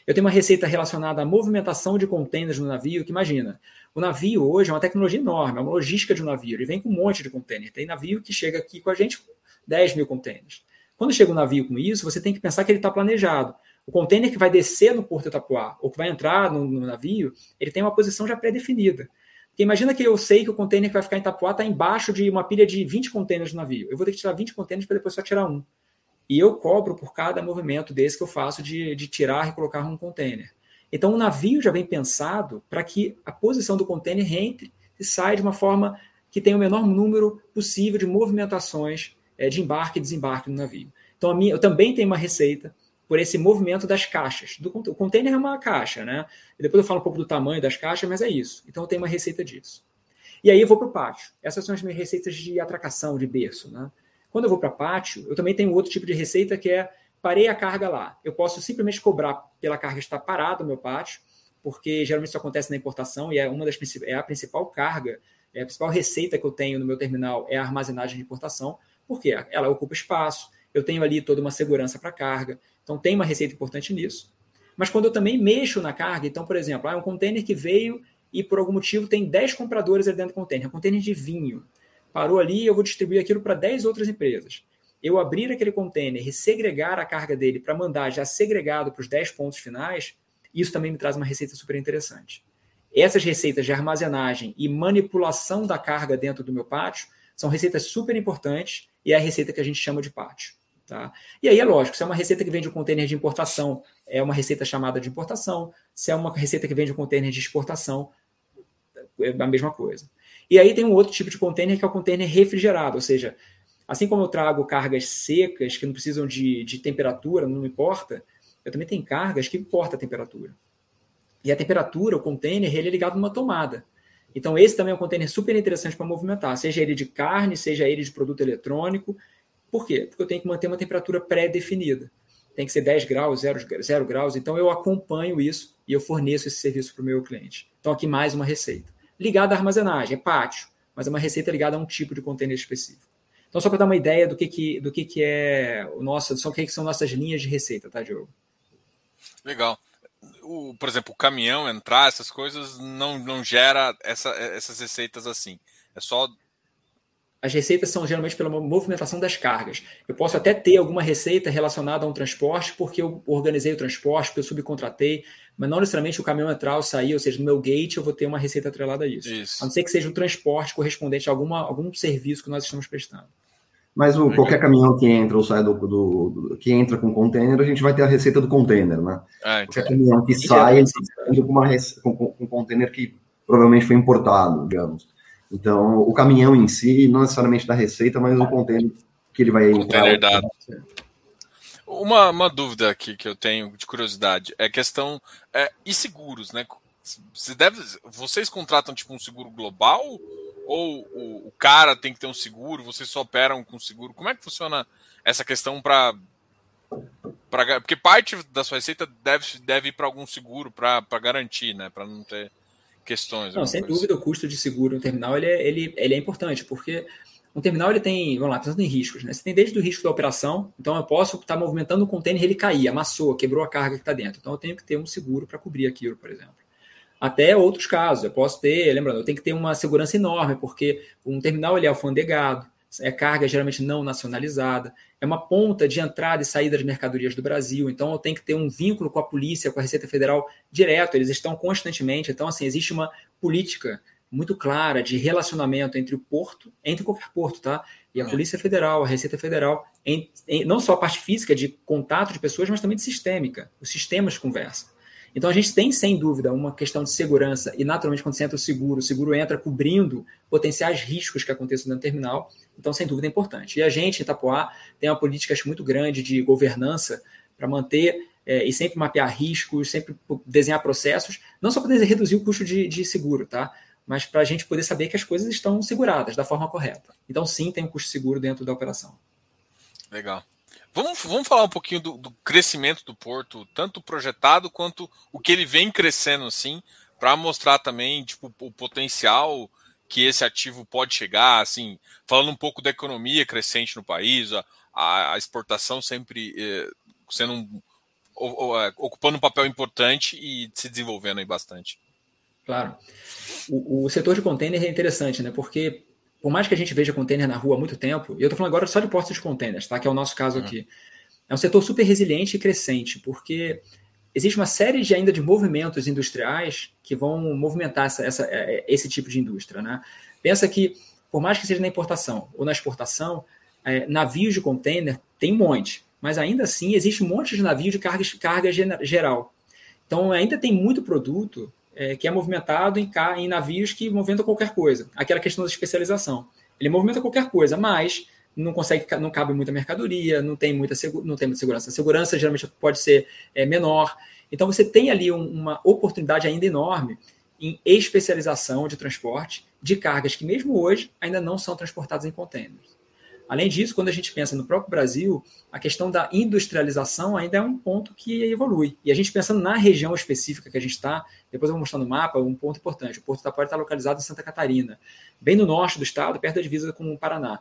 Eu tenho uma receita relacionada à movimentação de contêineres no navio, que imagina, o navio hoje é uma tecnologia enorme, é uma logística de um navio, ele vem com um monte de contêiner. Tem navio que chega aqui com a gente com 10 mil contêineres. Quando chega um navio com isso, você tem que pensar que ele está planejado. O container que vai descer no porto de Itapuá ou que vai entrar no, no navio, ele tem uma posição já pré-definida. Porque imagina que eu sei que o container que vai ficar em Itapuá está embaixo de uma pilha de 20 containers no navio. Eu vou ter que tirar 20 containers para depois só tirar um. E eu cobro por cada movimento desse que eu faço de, de tirar e colocar um container. Então o navio já vem pensado para que a posição do container entre e saia de uma forma que tenha o menor número possível de movimentações é, de embarque e desembarque no navio. Então minha, eu também tenho uma receita por esse movimento das caixas. Do, o container é uma caixa, né? E depois eu falo um pouco do tamanho das caixas, mas é isso. Então eu tenho uma receita disso. E aí eu vou para o pátio. Essas são as minhas receitas de atracação, de berço, né? Quando eu vou para pátio, eu também tenho outro tipo de receita que é parei a carga lá. Eu posso simplesmente cobrar pela carga estar parada no meu pátio, porque geralmente isso acontece na importação e é uma das é a principal carga, é a principal receita que eu tenho no meu terminal é a armazenagem de importação, porque ela ocupa espaço, eu tenho ali toda uma segurança para carga, então tem uma receita importante nisso. Mas quando eu também mexo na carga, então, por exemplo, é um container que veio e por algum motivo tem 10 compradores ali dentro do container, um container de vinho. Parou ali e eu vou distribuir aquilo para 10 outras empresas. Eu abrir aquele container e segregar a carga dele para mandar já segregado para os 10 pontos finais, isso também me traz uma receita super interessante. Essas receitas de armazenagem e manipulação da carga dentro do meu pátio são receitas super importantes e é a receita que a gente chama de pátio. Tá? E aí é lógico, se é uma receita que vem de um container de importação, é uma receita chamada de importação. Se é uma receita que vem de um container de exportação, é a mesma coisa. E aí tem um outro tipo de container que é o container refrigerado, ou seja, assim como eu trago cargas secas que não precisam de, de temperatura, não importa, eu também tenho cargas que importa a temperatura. E a temperatura, o container, ele é ligado numa tomada. Então, esse também é um container super interessante para movimentar, seja ele de carne, seja ele de produto eletrônico, por quê? Porque eu tenho que manter uma temperatura pré-definida. Tem que ser 10 graus, 0, 0 graus. Então eu acompanho isso e eu forneço esse serviço para o meu cliente. Então aqui mais uma receita. Ligada à armazenagem, é pátio, mas é uma receita ligada a um tipo de container específico. Então, só para dar uma ideia do que, que, do que, que é o nosso, só o que, que são nossas linhas de receita, tá, Diogo? Legal. O, por exemplo, o caminhão entrar, essas coisas não, não gera essa, essas receitas assim. É só as receitas são geralmente pela movimentação das cargas. Eu posso até ter alguma receita relacionada a um transporte, porque eu organizei o transporte, porque eu subcontratei, mas não necessariamente o caminhão entrar ou sair, ou seja, no meu gate eu vou ter uma receita atrelada a isso. isso. A não ser que seja um transporte correspondente a alguma, algum serviço que nós estamos prestando. Mas o, qualquer caminhão que entra ou sai do, do, do, que entra com container, a gente vai ter a receita do container, né? Ah, qualquer caminhão que sai, ele está com, uma, com, com um container que provavelmente foi importado, digamos. Então, o caminhão em si, não necessariamente da receita, mas o container que ele vai entrar. Dado. Uma, uma dúvida aqui que eu tenho de curiosidade é a questão é, e seguros, né? Você deve, vocês contratam tipo um seguro global Ou o, o cara tem que ter um seguro, vocês só operam com seguro? Como é que funciona essa questão para Pra, porque parte da sua receita deve, deve ir para algum seguro para garantir, né? Para não ter questões. Não, sem dúvida, assim. o custo de seguro no terminal ele é, ele, ele é importante, porque um terminal ele tem, vamos lá, pensando em riscos, né? Você tem desde o risco da operação, então eu posso estar movimentando o container, ele cair, amassou, quebrou a carga que está dentro. Então eu tenho que ter um seguro para cobrir aquilo, por exemplo. Até outros casos, eu posso ter, lembrando, eu tenho que ter uma segurança enorme, porque um terminal ele é alfandegado, é carga geralmente não nacionalizada, é uma ponta de entrada e saída de mercadorias do Brasil, então eu tenho que ter um vínculo com a polícia, com a Receita Federal direto, eles estão constantemente, então assim, existe uma política muito clara de relacionamento entre o porto, entre qualquer porto, tá? E a é. Polícia Federal, a Receita Federal, em, em, não só a parte física de contato de pessoas, mas também de sistêmica. Os sistemas conversam. Então a gente tem, sem dúvida, uma questão de segurança, e naturalmente, quando você entra o seguro, o seguro entra cobrindo potenciais riscos que aconteçam do terminal, então, sem dúvida, é importante. E a gente, em Itapoá, tem uma política acho, muito grande de governança para manter é, e sempre mapear riscos, sempre desenhar processos, não só para reduzir o custo de, de seguro, tá? mas para a gente poder saber que as coisas estão seguradas da forma correta. Então, sim, tem um custo seguro dentro da operação. Legal. Vamos, vamos falar um pouquinho do, do crescimento do porto, tanto projetado quanto o que ele vem crescendo, assim, para mostrar também tipo, o potencial que esse ativo pode chegar, assim, falando um pouco da economia crescente no país, a, a exportação sempre eh, sendo um, ocupando um papel importante e se desenvolvendo aí bastante. Claro. O, o, setor de container é interessante, né? Porque por mais que a gente veja container na rua há muito tempo, e eu estou falando agora só de portos de containers, tá? Que é o nosso caso uhum. aqui. É um setor super resiliente e crescente, porque existe uma série de ainda de movimentos industriais que vão movimentar essa, essa, é, é, esse tipo de indústria, né? Pensa que, por mais que seja na importação ou na exportação, é, navios de container tem um monte, mas ainda assim existe um monte de navios de carga, carga geral. Então ainda tem muito produto é, que é movimentado em, em navios que movimentam qualquer coisa. Aquela questão da especialização. Ele movimenta qualquer coisa, mas não consegue, não cabe muita mercadoria, não tem muita, não tem muita segurança. A segurança geralmente pode ser é, menor. Então você tem ali um, uma oportunidade ainda enorme em especialização de transporte de cargas que mesmo hoje ainda não são transportadas em contêineres. Além disso, quando a gente pensa no próprio Brasil, a questão da industrialização ainda é um ponto que evolui. E a gente pensando na região específica que a gente está, depois eu vou mostrar no mapa um ponto importante. O Porto Tapoara está localizado em Santa Catarina, bem no norte do estado, perto da divisa com o Paraná.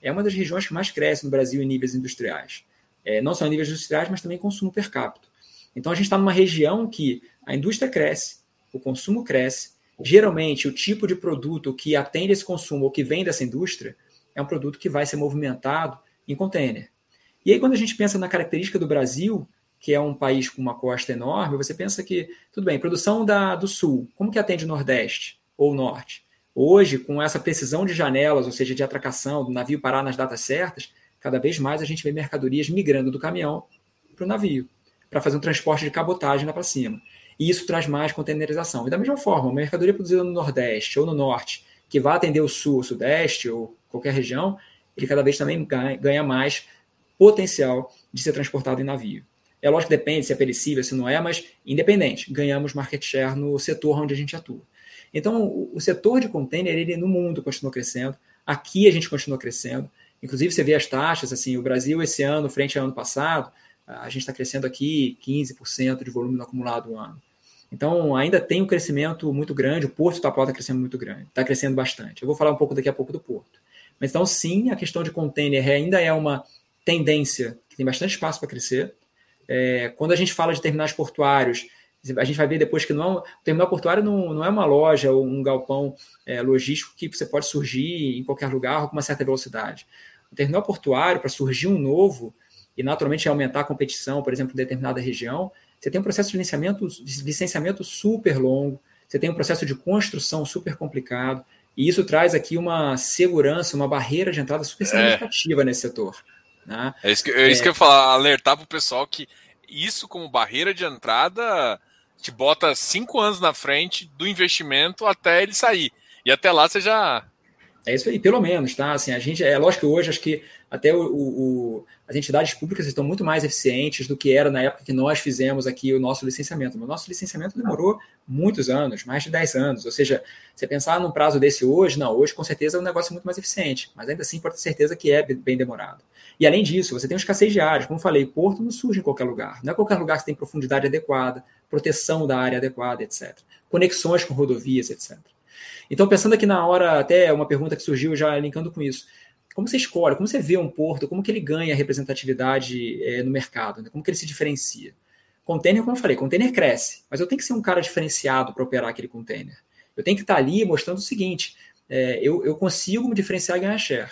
É uma das regiões que mais cresce no Brasil em níveis industriais. É, não só em níveis industriais, mas também consumo per capita. Então a gente está numa região que a indústria cresce, o consumo cresce, geralmente o tipo de produto que atende esse consumo ou que vem dessa indústria é um produto que vai ser movimentado em container. E aí, quando a gente pensa na característica do Brasil, que é um país com uma costa enorme, você pensa que, tudo bem, produção da, do Sul, como que atende o Nordeste ou o Norte? Hoje, com essa precisão de janelas, ou seja, de atracação, do navio parar nas datas certas, cada vez mais a gente vê mercadorias migrando do caminhão para o navio, para fazer um transporte de cabotagem lá para cima. E isso traz mais containerização. E da mesma forma, uma mercadoria produzida no Nordeste ou no Norte, que vai atender o Sul, o Sudeste ou qualquer região, ele cada vez também ganha mais potencial de ser transportado em navio. É lógico que depende se é perecível, se não é, mas independente, ganhamos market share no setor onde a gente atua. Então, o, setor de container, ele no mundo continua crescendo, aqui a gente continua crescendo, inclusive você vê as taxas, assim, o Brasil esse ano, frente ao ano passado, a gente está crescendo aqui 15% de volume no acumulado do ano. Então, ainda tem um crescimento muito grande, o Porto Tapau está crescendo muito grande, está crescendo bastante. Eu vou falar um pouco daqui a pouco do Porto. Mas então, sim, a questão de container ainda é uma tendência que tem bastante espaço para crescer. É, quando a gente fala de terminais portuários, a gente vai ver depois que não é um, o terminal portuário não, não é uma loja ou um galpão é, logístico que você pode surgir em qualquer lugar com uma certa velocidade. O terminal portuário, para surgir um novo e naturalmente aumentar a competição, por exemplo, em determinada região, você tem um processo de licenciamento, de licenciamento super longo, você tem um processo de construção super complicado, e isso traz aqui uma segurança, uma barreira de entrada super é. significativa é. nesse setor. Né? É isso que, é isso que eu ia falar, alertar para o pessoal que isso como barreira de entrada te bota cinco anos na frente do investimento até ele sair. E até lá você já. É isso aí, pelo menos, tá? Assim, a gente, é lógico que hoje acho que até o, o, as entidades públicas estão muito mais eficientes do que era na época que nós fizemos aqui o nosso licenciamento. O nosso licenciamento demorou muitos anos, mais de 10 anos. Ou seja, você pensar num prazo desse hoje, não, hoje com certeza é um negócio muito mais eficiente, mas ainda assim pode ter certeza que é bem demorado. E além disso, você tem uma escassez de áreas. Como eu falei, porto não surge em qualquer lugar. Não é qualquer lugar que tem profundidade adequada, proteção da área adequada, etc. Conexões com rodovias, etc. Então, pensando aqui na hora, até uma pergunta que surgiu já linkando com isso. Como você escolhe, como você vê um porto, como que ele ganha representatividade é, no mercado, né? como que ele se diferencia? Container, como eu falei, container cresce, mas eu tenho que ser um cara diferenciado para operar aquele container. Eu tenho que estar ali mostrando o seguinte, é, eu, eu consigo me diferenciar e ganhar share.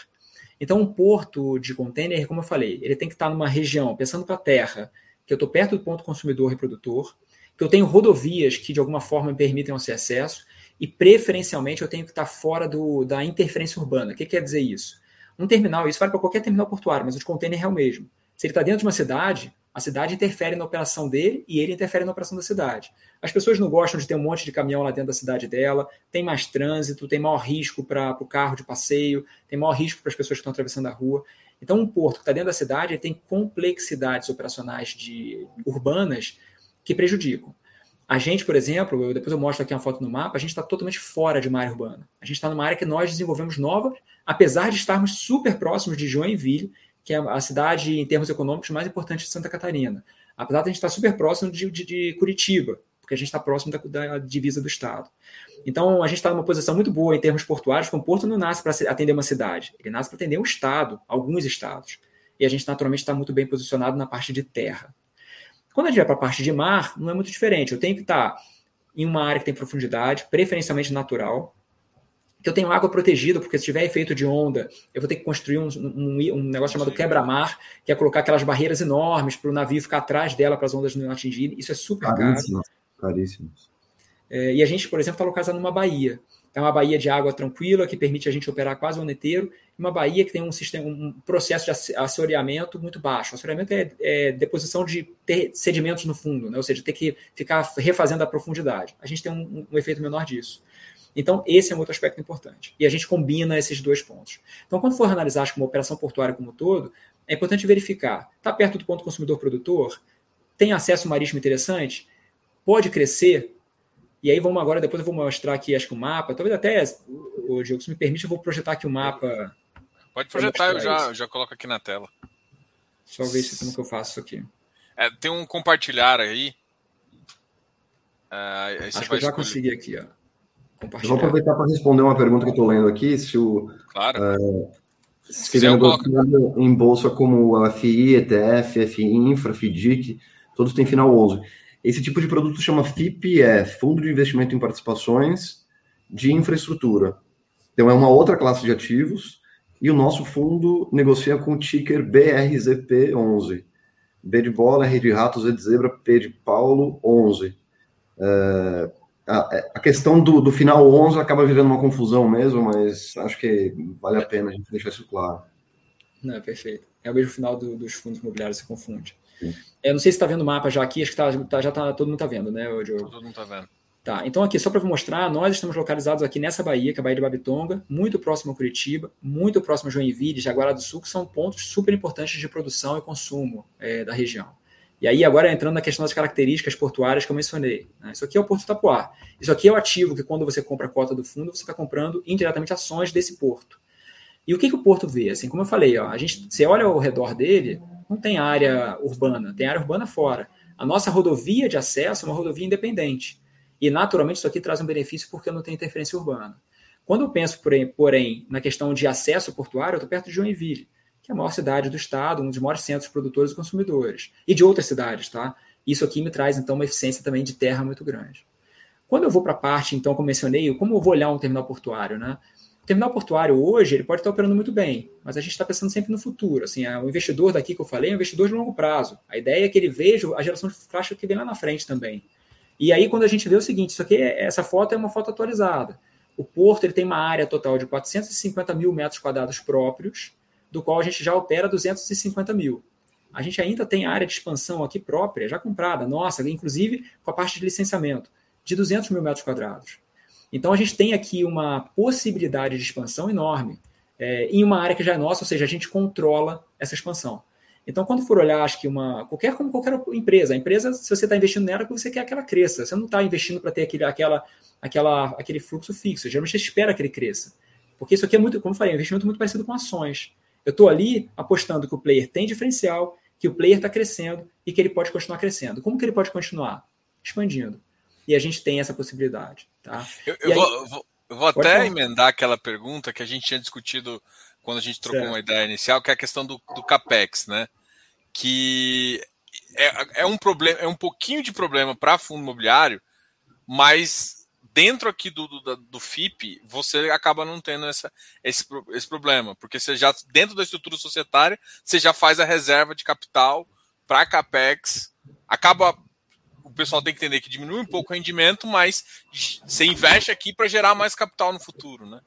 Então, um porto de container, como eu falei, ele tem que estar numa região, pensando para a terra, que eu estou perto do ponto consumidor e produtor, que eu tenho rodovias que de alguma forma me permitem esse acesso, e preferencialmente eu tenho que estar fora do, da interferência urbana. O que quer dizer isso? Um terminal, isso vale para qualquer terminal portuário, mas o de container é o mesmo. Se ele está dentro de uma cidade, a cidade interfere na operação dele e ele interfere na operação da cidade. As pessoas não gostam de ter um monte de caminhão lá dentro da cidade dela, tem mais trânsito, tem maior risco para o carro de passeio, tem maior risco para as pessoas que estão atravessando a rua. Então, um porto que está dentro da cidade tem complexidades operacionais de, urbanas que prejudicam. A gente, por exemplo, eu, depois eu mostro aqui uma foto no mapa, a gente está totalmente fora de uma área urbana. A gente está numa área que nós desenvolvemos nova, apesar de estarmos super próximos de Joinville, que é a cidade, em termos econômicos, mais importante de Santa Catarina. Apesar de a gente estar super próximo de, de, de Curitiba, porque a gente está próximo da, da, divisa do Estado. Então, a gente está numa posição muito boa em termos portuários, porque o porto não nasce para atender uma cidade, ele nasce para atender um Estado, alguns Estados. E a gente, naturalmente, está muito bem posicionado na parte de terra. Quando a gente vai para a parte de mar, não é muito diferente. Eu tenho que estar em uma área que tem profundidade, preferencialmente natural, que eu tenho água protegida, porque se tiver efeito de onda, eu vou ter que construir um, um, um negócio chamado quebra-mar, que é colocar aquelas barreiras enormes para o navio ficar atrás dela para as ondas não atingirem. Isso é super caríssimo, caro. Caríssimo. É, e a gente, por exemplo, está localizado numa baía. É uma baía de água tranquila, que permite a gente operar quase o ano inteiro, e uma baía que tem um, sistema, um processo de assoreamento muito baixo. O assoreamento é, é deposição de sedimentos no fundo, né? ou seja, ter que ficar refazendo a profundidade. A gente tem um, um efeito menor disso. Então, esse é um outro aspecto importante. E a gente combina esses dois pontos. Então, quando for analisar acho, uma operação portuária como um todo, é importante verificar: está perto do ponto consumidor-produtor? Tem acesso marítimo interessante? Pode crescer? E aí vamos agora, depois eu vou mostrar aqui, acho que o mapa. Talvez até, o Diogo, se me permite, eu vou projetar aqui o mapa. Pode projetar, eu já, já coloco aqui na tela. Só ver se como que eu faço isso aqui. É, tem um compartilhar aí. É, aí acho que eu já escolher. consegui aqui, ó compartilhar. Vou aproveitar para responder uma pergunta que eu estou lendo aqui. Se o. Claro. Uh, se quiser em bolsa como a FI, ETF, FI Infra, FIDIC, todos têm final 11. Esse tipo de produto chama FIPE, Fundo de Investimento em Participações de Infraestrutura. Então, é uma outra classe de ativos e o nosso fundo negocia com o ticker BRZP11. B de bola, R de rato, Z de zebra, P de Paulo, 11. Uh, a, questão do, do final 11 acaba virando uma confusão mesmo, mas acho que vale a pena a gente deixar isso claro. Não, perfeito. É o mesmo final do, dos fundos imobiliários, se confunde. É, não sei se está vendo o mapa já aqui, acho que tá, tá, já tá, todo mundo está vendo, né, Diogo? Todo mundo está vendo. Tá, então aqui, só para mostrar, nós estamos localizados aqui nessa baía, que é a Baía de Babitonga, muito próximo a Curitiba, muito próximo a Joinville, Jaguará do Sul, que são pontos super importantes de produção e consumo é, da região. E aí, agora entrando na questão das características portuárias que eu mencionei. Né? Isso aqui é o Porto Tapuá. Isso aqui é o ativo que, quando você compra a cota do fundo, você está comprando indiretamente ações desse porto. E o que, que o porto vê? Assim, como eu falei, ó, a gente, você olha ao redor dele, não tem área urbana, tem área urbana fora. A nossa rodovia de acesso é uma rodovia independente. E, naturalmente, isso aqui traz um benefício porque não tem interferência urbana. Quando eu penso, porém, porém na questão de acesso portuário, eu estou perto de Joinville que é a maior cidade do estado, um dos maiores centros produtores e consumidores, e de outras cidades, tá? Isso aqui me traz, então, uma eficiência também de terra muito grande. Quando eu vou para a parte, então, como mencionei, como eu vou olhar um terminal portuário, né? O terminal portuário hoje, ele pode estar operando muito bem, mas a gente está pensando sempre no futuro. Assim, o investidor daqui que eu falei é um investidor de longo prazo. A ideia é que ele veja a geração de caixa que vem lá na frente também. E aí, quando a gente vê o seguinte, isso aqui, essa foto é uma foto atualizada. O porto ele tem uma área total de 450 mil metros quadrados próprios, do qual a gente já opera 250 mil. A gente ainda tem área de expansão aqui própria, já comprada, nossa, inclusive com a parte de licenciamento, de 200 mil metros quadrados. Então a gente tem aqui uma possibilidade de expansão enorme é, em uma área que já é nossa, ou seja, a gente controla essa expansão. Então, quando for olhar, acho que uma qualquer como qualquer empresa, a empresa, se você está investindo nela, você quer que ela cresça. Você não está investindo para ter aquele, aquela, aquela, aquele fluxo fixo. Geralmente você espera que ele cresça. Porque isso aqui é muito, como eu falei, é um investimento muito parecido com ações. Eu estou ali apostando que o player tem diferencial, que o player está crescendo e que ele pode continuar crescendo. Como que ele pode continuar? Expandindo. E a gente tem essa possibilidade. Tá? Eu, eu, aí, vou, vou, eu vou, até falar. emendar aquela pergunta que a gente tinha discutido quando a gente trocou certo. uma ideia inicial, que é a questão do, do CAPEX, né? Que é, é um problema, é um pouquinho de problema para fundo imobiliário, mas dentro aqui do, do, do, FIP, você acaba não tendo essa, esse, esse problema, porque você já, dentro da estrutura societária, você já faz a reserva de capital para CAPEX, acaba o pessoal tem que entender que diminui um pouco o rendimento, mas você investe aqui para gerar mais capital no futuro, né?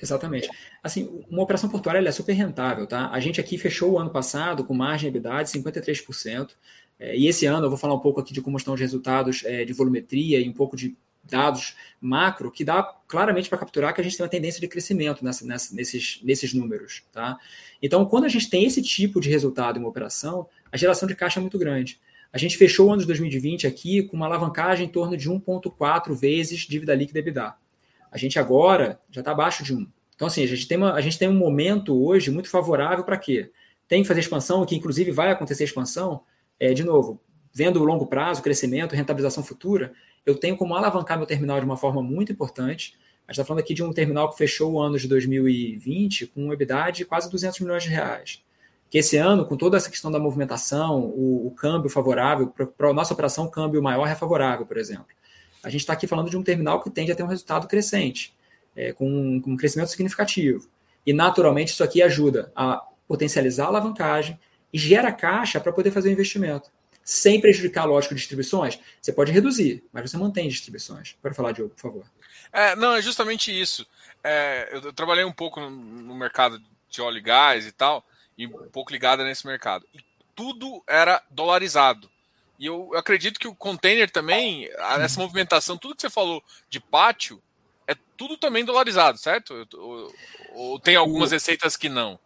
Exatamente. Assim, uma operação portuária é super rentável, tá? A gente aqui fechou o ano passado com margem de EBITDA de 53%. É, e esse ano eu vou falar um pouco aqui de como estão os resultados é, de volumetria e um pouco de dados macro que dá claramente para capturar que a gente tem uma tendência de crescimento nessa, nessa, nesses, nesses números. Tá? Então, quando a gente tem esse tipo de resultado em uma operação, a geração de caixa é muito grande. A gente fechou o ano de 2020 aqui com uma alavancagem em torno de 1,4 vezes dívida líquida EBITDA. A gente agora já está abaixo de 1. Então, assim, a gente tem, uma, a gente tem um momento hoje muito favorável para quê? Tem que fazer expansão, que inclusive vai acontecer expansão, é, de novo, vendo o longo prazo, crescimento, rentabilização futura, eu tenho como alavancar meu terminal de uma forma muito importante. A gente está falando aqui de um terminal que fechou o ano de 2020 com um EBITDA de quase 200 milhões de reais que esse ano, com toda essa questão da movimentação, o, o câmbio favorável, para a nossa operação, o câmbio maior é favorável, por exemplo. A gente está aqui falando de um terminal que tende a ter um resultado crescente, é, com, com um crescimento significativo. E, naturalmente, isso aqui ajuda a potencializar a alavancagem e gera caixa para poder fazer o investimento. Sem prejudicar, lógico, distribuições. Você pode reduzir, mas você mantém distribuições. Pode falar, Diogo, por favor. É, não, é justamente isso. É, eu, eu, trabalhei um pouco no, no mercado de óleo e gás e tal, e um pouco ligada nesse mercado. E tudo era dolarizado. E eu acredito que o container também, essa movimentação, tudo que você falou de pátio, é tudo também dolarizado, certo? Ou, ou tem algumas receitas que não?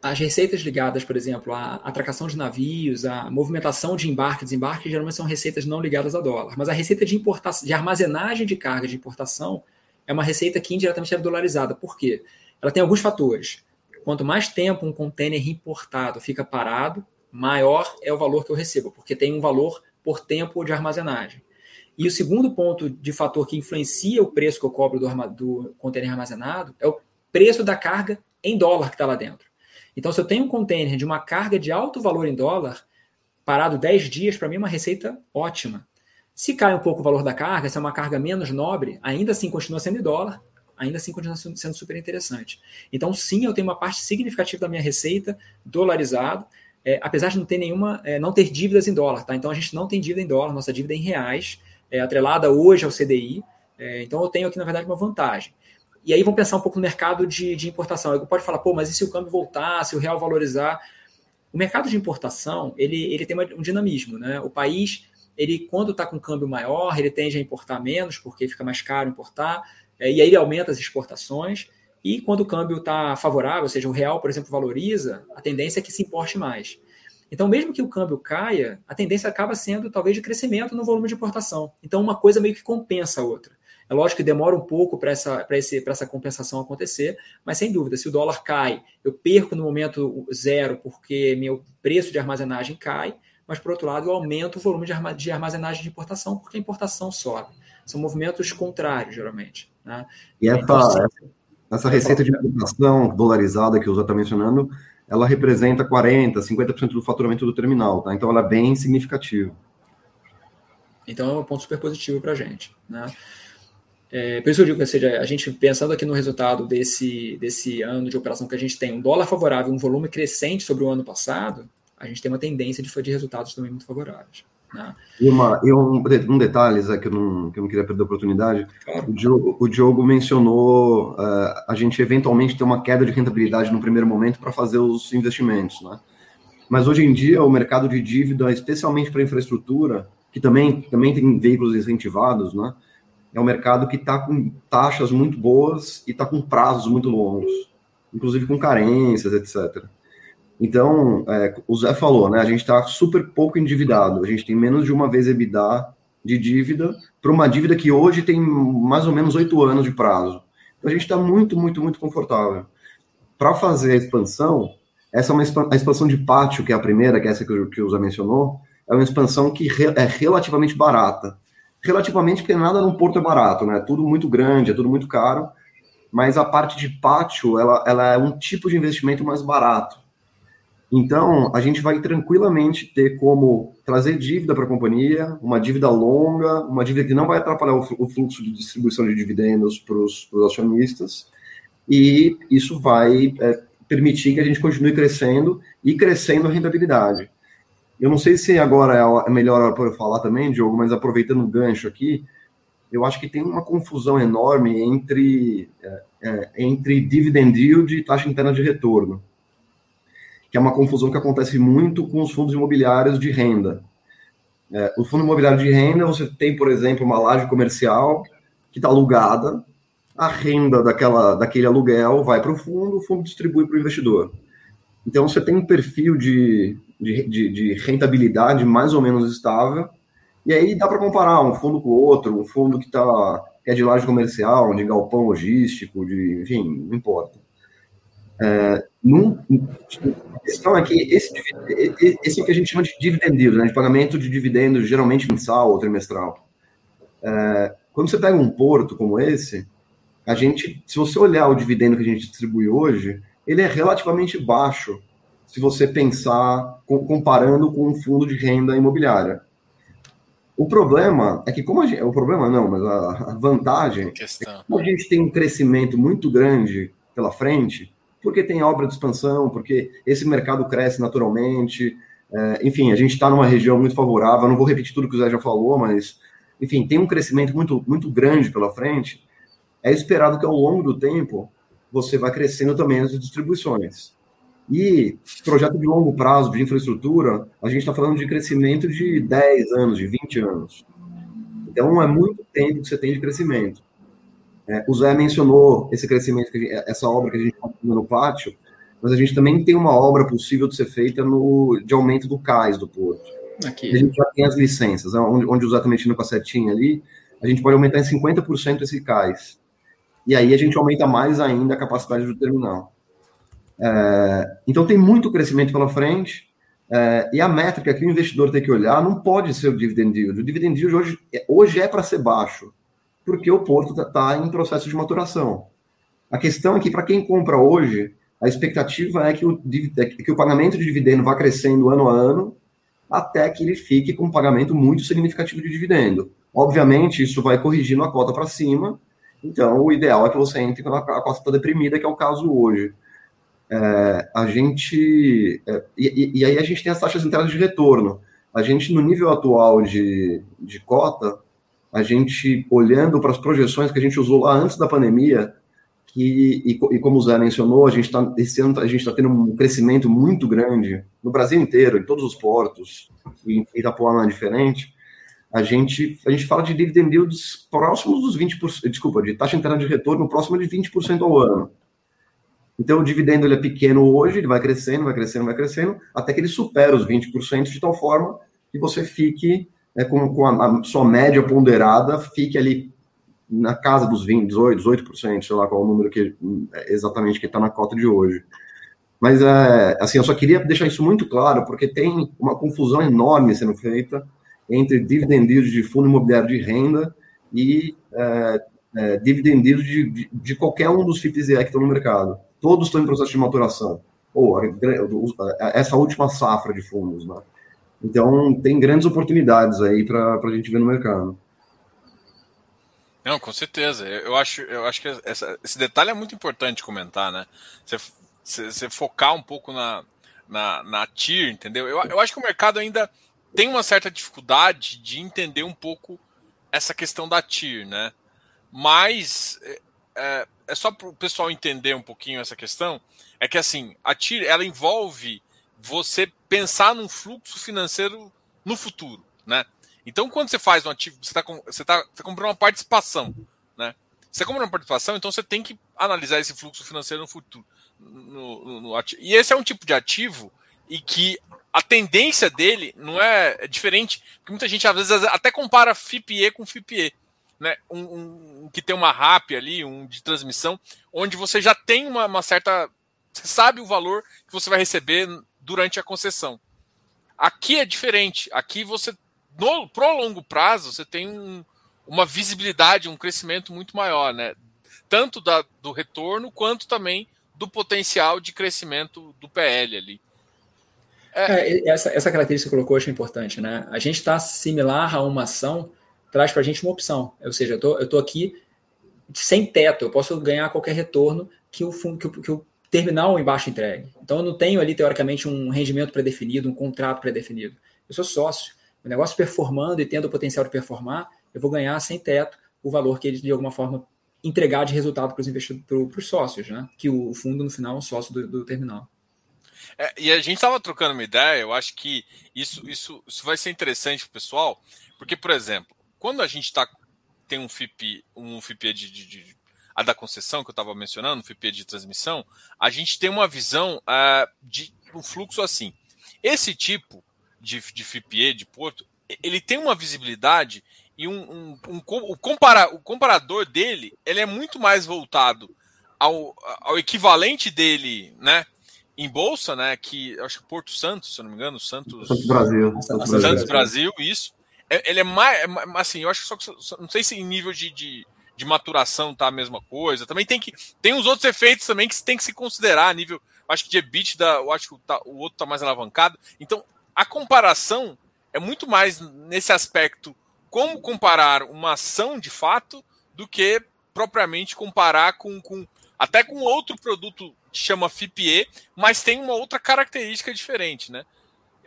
As receitas ligadas, por exemplo, à atracação de navios, a movimentação de embarque e desembarque, geralmente são receitas não ligadas a dólar. Mas a receita de importação, de armazenagem de carga de importação, é uma receita que indiretamente é dolarizada. Por quê? Ela tem alguns fatores. Quanto mais tempo um container importado fica parado, maior é o valor que eu recebo, porque tem um valor por tempo de armazenagem. E o segundo ponto de fator que influencia o preço que eu cobro do, do container armazenado é o preço da carga em dólar que está lá dentro. Então, se eu tenho um container de uma carga de alto valor em dólar, parado 10 dias, para mim é uma receita ótima. Se cai um pouco o valor da carga, se é uma carga menos nobre, ainda assim continua sendo em dólar, ainda assim continua sendo super interessante. Então, sim, eu tenho uma parte significativa da minha receita dolarizado, é, apesar de não ter nenhuma, é, não ter dívidas em dólar, tá? Então a gente não tem dívida em dólar, nossa dívida é em reais, é atrelada hoje ao CDI. É, então eu tenho aqui, na verdade, uma vantagem. E aí vamos pensar um pouco no mercado de, de importação. Eu pode falar, pô, mas e se o câmbio voltar, se o real valorizar? O mercado de importação, ele, ele tem um dinamismo, né? O país, ele quando está com câmbio maior, ele tende a importar menos, porque fica mais caro importar, é, e aí ele aumenta as exportações. E quando o câmbio está favorável, ou seja, o real, por exemplo, valoriza, a tendência é que se importe mais. Então, mesmo que o câmbio caia, a tendência acaba sendo talvez de crescimento no volume de importação. Então, uma coisa meio que compensa a outra. É lógico que demora um pouco para essa, essa compensação acontecer, mas sem dúvida, se o dólar cai, eu perco no momento zero porque meu preço de armazenagem cai, mas por outro lado, eu aumento o volume de armazenagem de importação porque a importação sobe. São movimentos contrários, geralmente. Né? E essa, então, essa, essa receita de importação dolarizada que o Zé está mencionando, ela representa 40%, 50% do faturamento do terminal, tá? Então ela é bem significativa. Então é um ponto super positivo para a gente. Né? É, por isso eu digo que seja, a gente pensando aqui no resultado desse, desse ano de operação que a gente tem um dólar favorável, um volume crescente sobre o ano passado, a gente tem uma tendência de, de resultados também muito favoráveis. Né? E, uma, e um, um detalhe, Zé, que eu, não, que eu não queria perder a oportunidade, claro. o, Diogo, o Diogo mencionou uh, a gente eventualmente ter uma queda de rentabilidade no primeiro momento para fazer os investimentos, né? Mas hoje em dia o mercado de dívida, especialmente para infraestrutura, que também, também tem veículos incentivados, né? É um mercado que está com taxas muito boas e está com prazos muito longos, inclusive com carências, etc. Então, é, o Zé falou, né? A gente está super pouco endividado. A gente tem menos de uma vez EBITDA de dívida para uma dívida que hoje tem mais ou menos oito anos de prazo. Então, a gente está muito, muito, muito confortável. Para fazer a expansão, essa é uma a expansão de pátio, que é a primeira, que é essa que o, Zé mencionou, é uma expansão que re, é relativamente barata. Relativamente, porque nada no Porto é barato, né? É tudo muito grande, é tudo muito caro. Mas a parte de pátio, ela, ela é um tipo de investimento mais barato então, a gente vai tranquilamente ter como trazer dívida para a companhia, uma dívida longa, uma dívida que não vai atrapalhar o fluxo de distribuição de dividendos para os acionistas, e isso vai é, permitir que a gente continue crescendo e crescendo a rentabilidade. Eu não sei se agora é a melhor hora para eu falar também, Diogo, mas aproveitando o gancho aqui, eu acho que tem uma confusão enorme entre, é, é, entre dividend yield e taxa interna de retorno que é uma confusão que acontece muito com os fundos imobiliários de renda. É, o fundo imobiliário de renda, você tem, por exemplo, uma laje comercial que está alugada, a renda daquela, daquele aluguel vai para o fundo, o fundo distribui para o investidor. Então, você tem um perfil de, de, de, de rentabilidade mais ou menos estável, e aí dá para comparar um fundo com o outro, um fundo que, tá, que é de laje comercial, de galpão logístico, de, enfim, não importa. É, num, a questão é que esse, esse é o que a gente chama de dividend né, de pagamento de dividendos, geralmente mensal ou trimestral. É, quando você pega um porto como esse, a gente, se você olhar o dividendo que a gente distribui hoje, ele é relativamente baixo, se você pensar comparando com um fundo de renda imobiliária. O problema é que, como a gente, o problema não, mas a, vantagem é que como a gente tem um crescimento muito grande pela frente, porque tem obra de expansão, porque esse mercado cresce naturalmente. É, enfim, a gente está numa região muito favorável. Não vou repetir tudo que o Zé já falou, mas, enfim, tem um crescimento muito, muito grande pela frente. É esperado que ao longo do tempo você vá crescendo também as distribuições. E projeto de longo prazo de infraestrutura, a gente está falando de crescimento de 10 anos, de 20 anos. Então, é muito tempo que você tem de crescimento. É, o Zé mencionou esse crescimento, essa obra que a gente está fazendo no pátio, mas a gente também tem uma obra possível de ser feita no, de aumento do cais do porto. Aqui. A gente já tem as licenças, né, onde, onde o Zé está mexendo com a setinha ali, a gente pode aumentar em 50% esse cais. E aí a gente aumenta mais ainda a capacidade do terminal. É, então tem muito crescimento pela frente, é, e a métrica que o investidor tem que olhar não pode ser o dividend yield. O dividend yield hoje, hoje é para ser baixo porque o porto está tá em processo de maturação. A questão é que, para quem compra hoje, a expectativa é que o, é que o pagamento de dividendo vá crescendo ano a ano, até que ele fique com um pagamento muito significativo de dividendo. Obviamente, isso vai corrigindo a cota para cima, então o ideal é que você entre quando a cota está deprimida, que é o caso hoje. É, a gente. É, e, e, aí a gente tem as taxas internas de retorno. A gente, no nível atual de, de cota, a gente olhando para as projeções que a gente usou lá antes da pandemia, que, e, e como o Zé mencionou, a gente ano a gente está tendo um crescimento muito grande no Brasil inteiro, em todos os portos, e em Itapuã não é diferente. A gente, a gente fala de dividend yields próximos dos 20%, desculpa, de taxa interna de retorno próxima de 20% ao ano. Então, o dividendo ele é pequeno hoje, ele vai crescendo, vai crescendo, vai crescendo, até que ele supera os 20% de tal forma que você fique é, com, com a, a, sua média ponderada fique ali na casa dos 20, 18, 18%, sei lá qual é o número que exatamente que está na cota de hoje. Mas, é, assim, eu só queria deixar isso muito claro, porque tem uma confusão enorme sendo feita entre dividend yield de fundo imobiliário de renda e é, é, dividend yield de, de, de, qualquer um dos FIPs que estão no mercado. Todos estão em processo de maturação. Ou essa última safra de fundos, né? Então, tem grandes oportunidades aí para a gente ver no mercado. Não, com certeza. Eu acho, eu acho que essa, esse detalhe é muito importante comentar, né? Você, você focar um pouco na, na, na TIR, entendeu? Eu, eu acho que o mercado ainda tem uma certa dificuldade de entender um pouco essa questão da TIR, né? Mas é, é, só para o pessoal entender um pouquinho essa questão, é que assim, a TIR ela envolve você pensar num fluxo financeiro no futuro, né? Então, quando você faz um ativo, você está você tá, você tá comprando uma participação, né? Você compra uma participação, então você tem que analisar esse fluxo financeiro no futuro. No, no, no e esse é um tipo de ativo e que a tendência dele não é, é diferente, porque muita gente às vezes até compara FIPE com FIPE. Né, um, um, que tem uma RAP ali, um de transmissão, onde você já tem uma, uma, certa. Você sabe o valor que você vai receber durante a concessão. Aqui é diferente. Aqui você, no, pro longo prazo, você tem um, uma visibilidade, um crescimento muito maior, né? Tanto da, do retorno quanto também do potencial de crescimento do PL ali. É... É, essa, essa característica que você colocou eu acho importante, né? A gente está similar a uma ação, traz para a gente uma opção. Ou seja, eu tô, estou tô aqui sem teto, eu posso ganhar qualquer retorno que o, fundo, que o, que o terminal embaixo entregue. Então eu não tenho ali, teoricamente, um rendimento pré-definido, um contrato pré-definido. Eu sou sócio. O negócio performando e tendo o potencial de performar, eu vou ganhar sem teto o valor que ele, de alguma forma, entregar de resultado para os investidores, para os sócios, né? Que o fundo, no final, é um sócio do, do terminal. É, e a gente estava trocando uma ideia, eu acho que isso, isso, isso vai ser interessante para o pessoal, porque, por exemplo, quando a gente tá, tem um FIP, um FIP de, de, de a da concessão que eu estava mencionando, um FIP de transmissão, a gente tem uma visão uh, de um fluxo assim. Esse tipo de, de FIPE de Porto, ele tem uma visibilidade e um, um, um, o, compara, o comparador dele ele é muito mais voltado ao, ao equivalente dele, né? Em bolsa, né? Que acho que Porto Santos, se eu não me engano, Santos. Santos Brasil. Santos, Santos Brasil, Brasil, isso. É, ele é mais. É, assim, eu acho que só, não sei se em nível de, de, de, maturação tá a mesma coisa. Também tem que. Tem uns outros efeitos também que tem que se considerar nível. Acho que de EBITDA, eu acho que o, tá, o outro tá mais alavancado. Então, a comparação é muito mais nesse aspecto como comparar uma ação de fato do que propriamente comparar com, com até com outro produto que chama FIPE, mas tem uma outra característica diferente, né?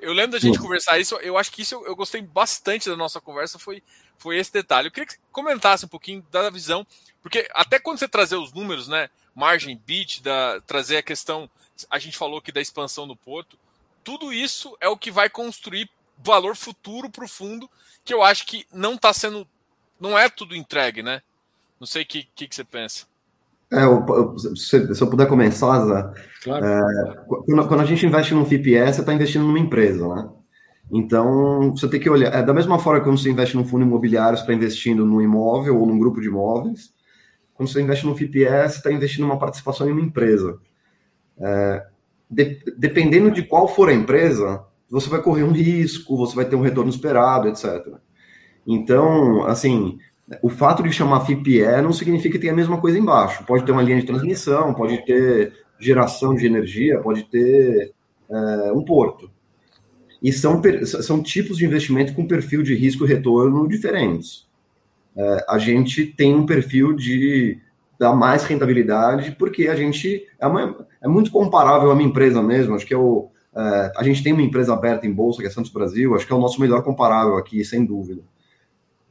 Eu lembro da gente Sim. conversar isso, eu acho que isso eu, eu, gostei bastante da nossa conversa, foi, foi esse detalhe. Eu queria que você comentasse um pouquinho da visão, porque até quando você trazer os números, né? Margem bit, da, trazer a questão, a gente falou aqui da expansão do porto, tudo isso é o que vai construir valor futuro para o fundo, que eu acho que não está sendo. Não é tudo entregue, né? Não sei o que, que, que, você pensa. É, eu, eu, se, se, eu puder começar, Zé, claro. é, quando, quando, a gente investe num FIPS, você está investindo numa empresa, né? Então, você tem que olhar. É da mesma forma que quando você investe num fundo imobiliário, você está investindo num imóvel ou num grupo de imóveis. Quando você investe num FIPS, você está investindo numa participação em uma empresa. É, de, dependendo de qual for a empresa, você vai correr um risco, você vai ter um retorno esperado, etc. Então, assim, o fato de chamar FIPE não significa que tem a mesma coisa embaixo. Pode ter uma linha de transmissão, pode ter geração de energia, pode ter é, um porto. E são, são tipos de investimento com perfil de risco e retorno diferentes. É, a gente tem um perfil de dar mais rentabilidade, porque a gente é, uma, é muito comparável a minha empresa mesmo, acho que é o, é, a gente tem uma empresa aberta em bolsa, que é Santos Brasil, acho que é o nosso melhor comparável aqui, sem dúvida.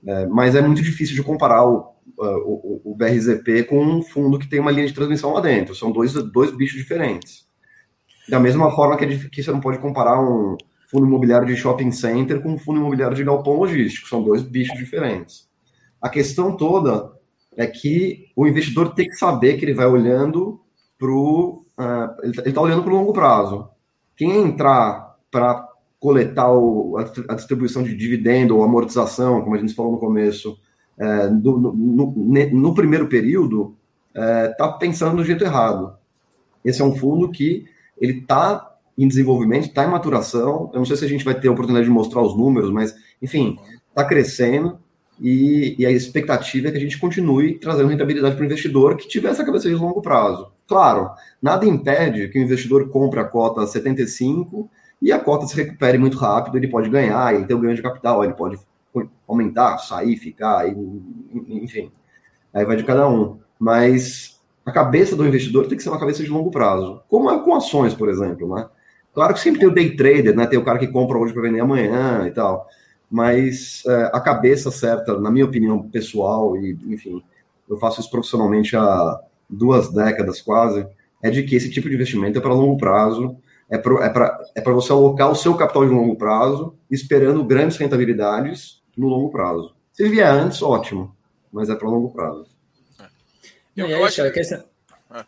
É, mas é muito difícil de comparar o, o, o, BRZP com um fundo que tem uma linha de transmissão lá dentro. São dois, dois bichos diferentes. Da mesma forma que, é, que você não pode comparar um fundo imobiliário de shopping center com um fundo imobiliário de galpão logístico. São dois bichos diferentes. A questão toda é que o investidor tem que saber que ele vai olhando para o. Uh, ele está olhando para o longo prazo. Quem entrar para coletar o, a, a, distribuição de dividendo ou amortização, como a gente falou no começo, é, do, no, no, no, primeiro período, está é, tá pensando do jeito errado. Esse é um fundo que ele está em desenvolvimento, está em maturação. Eu não sei se a gente vai ter a oportunidade de mostrar os números, mas, enfim, está crescendo e, e, a expectativa é que a gente continue trazendo rentabilidade para o investidor que tiver essa cabeça de longo prazo. Claro, nada impede que o investidor compre a cota 75 e a cota se recupere muito rápido, ele pode ganhar, ele tem um ganho de capital, ele pode aumentar, sair, ficar, enfim. Aí vai de cada um. Mas a cabeça do investidor tem que ser uma cabeça de longo prazo. Como é com ações, por exemplo, né? Claro que sempre tem o day trader, né? Tem o cara que compra hoje para vender amanhã e tal. Mas é, a cabeça certa, na minha opinião pessoal, e enfim, eu faço isso profissionalmente há duas décadas quase, é de que esse tipo de investimento é para longo prazo, é para é é você alocar o seu capital de longo prazo, esperando grandes rentabilidades no longo prazo. Se vier antes, ótimo, mas é para longo prazo. É. Eu, eu, acho... que...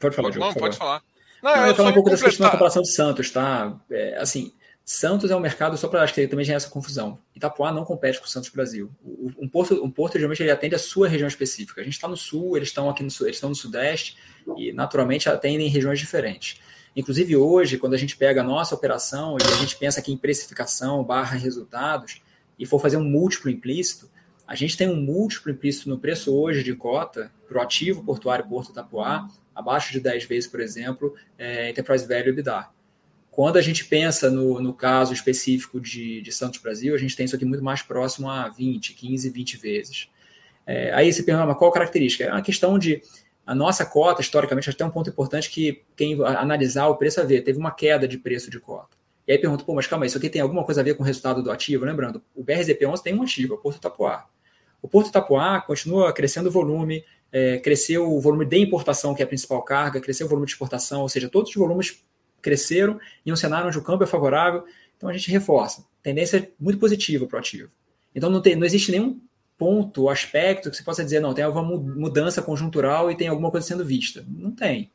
Pode falar, Não, pode falar. Não, não eu, eu falar um pouco dessa questão da comparação de Santos, tá? É, assim, Santos é um mercado, só para acho que também já é essa confusão. Itapuá não compete com o Santos Brasil. Um porto, um porto geralmente ele atende a sua região específica. A gente está no sul, eles estão aqui no sul, eles estão no sudeste e naturalmente atendem regiões diferentes. Inclusive hoje, quando a gente pega a nossa operação e a gente pensa aqui em precificação barra resultados e for fazer um múltiplo implícito, a gente tem um múltiplo implícito no preço hoje de cota para o ativo portuário Porto Itapuá, abaixo de 10 vezes, por exemplo, é, Enterprise Value EBITDA. Quando a gente pensa no, no caso específico de, de, Santos Brasil, a gente tem isso aqui muito mais próximo a 20, 15, 20 vezes. É, aí você pergunta, mas qual característica? É uma questão de a nossa cota, historicamente, até um ponto importante que quem analisar o preço a ver, teve uma queda de preço de cota. E aí pergunta, pô, mas calma isso aqui tem alguma coisa a ver com o resultado do ativo? Lembrando, o BRZP11 tem um ativo, é o Porto Tapuá. O Porto Tapuá continua crescendo o volume, é, cresceu o volume de importação, que é a principal carga, cresceu o volume de exportação, ou seja, todos os volumes cresceram em um cenário onde o câmbio é favorável, então a gente reforça. Tendência muito positiva para o ativo. Então não, tem, não existe nenhum ponto, aspecto que você possa dizer, não, tem alguma mudança conjuntural e tem alguma coisa sendo vista. Não tem.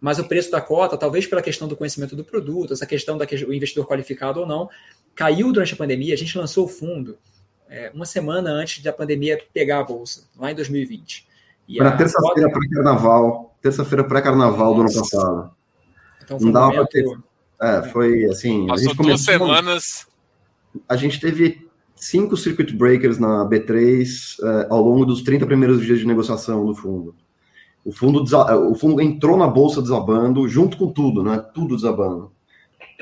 Mas o preço da cota, talvez pela questão do conhecimento do produto, essa questão do investidor qualificado ou não, caiu durante a pandemia. A gente lançou o fundo é, uma semana antes da pandemia pegar a bolsa, lá em 2020. Para terça-feira cota... pré-carnaval, terça-feira pré-carnaval do ano passado. Então, não dava para ter. É, foi assim. Passou a gente duas semanas. A gente teve cinco circuit breakers na B3 é, ao longo dos 30 primeiros dias de negociação do fundo. O fundo, o fundo entrou na bolsa desabando, junto com tudo, né? Tudo desabando.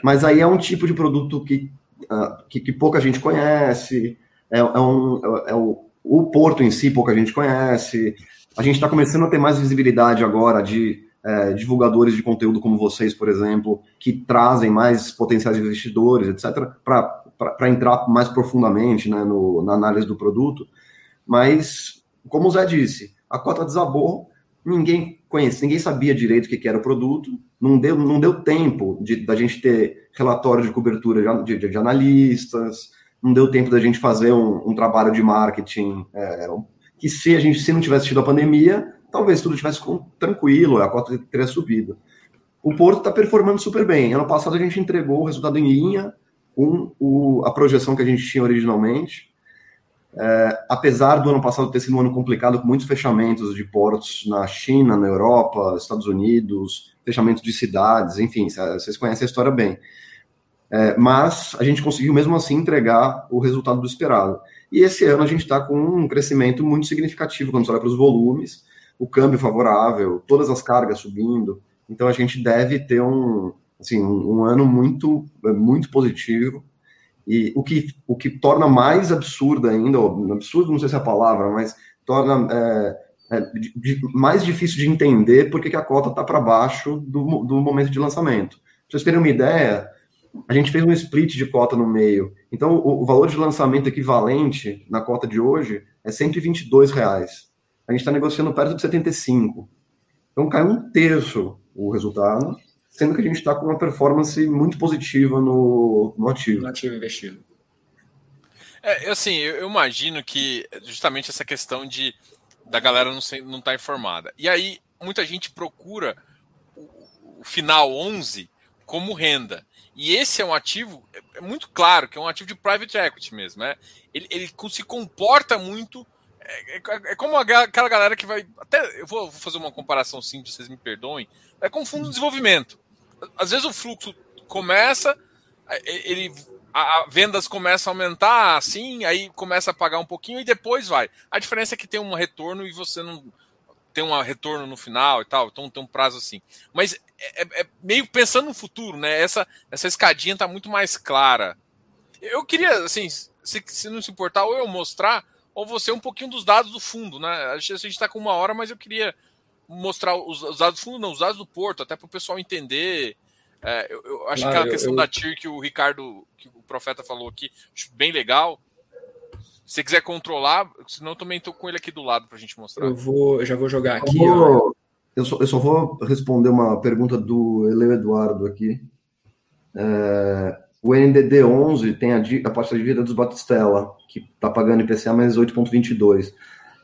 Mas aí é um tipo de produto que, uh, que, que, pouca gente conhece, é, é um, é, é o, o porto em si pouca gente conhece. A gente está começando a ter mais visibilidade agora de é, divulgadores de conteúdo como vocês, por exemplo, que trazem mais potenciais investidores, etc., para entrar mais profundamente né, no, na análise do produto. Mas, como o Zé disse, a cota desabou, ninguém conhecia, ninguém sabia direito o que, era o produto, não deu, não deu tempo de, da gente ter relatório de cobertura de, de, de analistas, não deu tempo da gente fazer um, um trabalho de marketing é, que se a gente se não tivesse tido a pandemia, talvez tudo tivesse tranquilo, a cota teria subido. O Porto está performando super bem. Ano passado a gente entregou o resultado em linha com o, a projeção que a gente tinha originalmente. É, apesar do ano passado ter sido um ano complicado, com muitos fechamentos de portos na China, na Europa, Estados Unidos, fechamento de cidades, enfim, vocês conhecem a história bem. É, mas a gente conseguiu mesmo assim entregar o resultado do esperado. E esse ano a gente está com um crescimento muito significativo quando você olha para os volumes o câmbio favorável, todas as cargas subindo. Então a gente deve ter um, assim, um, um ano muito, muito positivo. E o que, o que torna mais absurdo ainda, absurdo não sei se é a palavra, mas torna é, é, de, mais difícil de entender porque que a cota está para baixo do, do momento de lançamento. Para vocês terem uma ideia, a gente fez um split de cota no meio. Então, o, o valor de lançamento equivalente na cota de hoje é 122 reais a gente está negociando perto de 75. Então caiu um terço o resultado, sendo que a gente está com uma performance muito positiva no, no ativo. No ativo investido. É, assim, eu, imagino que justamente essa questão de da galera não estar não tá informada. E aí, muita gente procura o, o final 11 como renda. E esse é um ativo, é, é muito claro que é um ativo de private equity mesmo. Né? Ele, ele se comporta muito é, é, é, como aquela galera que vai. Até eu vou fazer uma comparação simples, vocês me perdoem. É com fundo de desenvolvimento. Às vezes o fluxo começa, ele, a, a, vendas começam a aumentar assim, aí começa a pagar um pouquinho e depois vai. A diferença é que tem um retorno e você não tem um retorno no final e tal, então tem um prazo assim. Mas é, é, é meio pensando no futuro, né? Essa, essa escadinha tá muito mais clara. Eu queria, assim, se, se não se importar, ou eu mostrar ou você um pouquinho dos dados do fundo, né? A gente está com uma hora, mas eu queria mostrar os, os, dados do fundo, não, os dados do Porto, até para o pessoal entender. É, eu, eu, acho claro, que a questão eu... da TIR que o Ricardo, que o profeta falou aqui, acho bem legal. Se você quiser controlar, senão eu também estou com ele aqui do lado para a gente mostrar. Eu vou, já vou jogar aqui. Eu, vou, eu, só, eu só vou responder uma pergunta do Eleu Eduardo aqui. É, o NDD 11 tem a, a parte da dívida dos Batistella, que está pagando IPCA mais 8,22.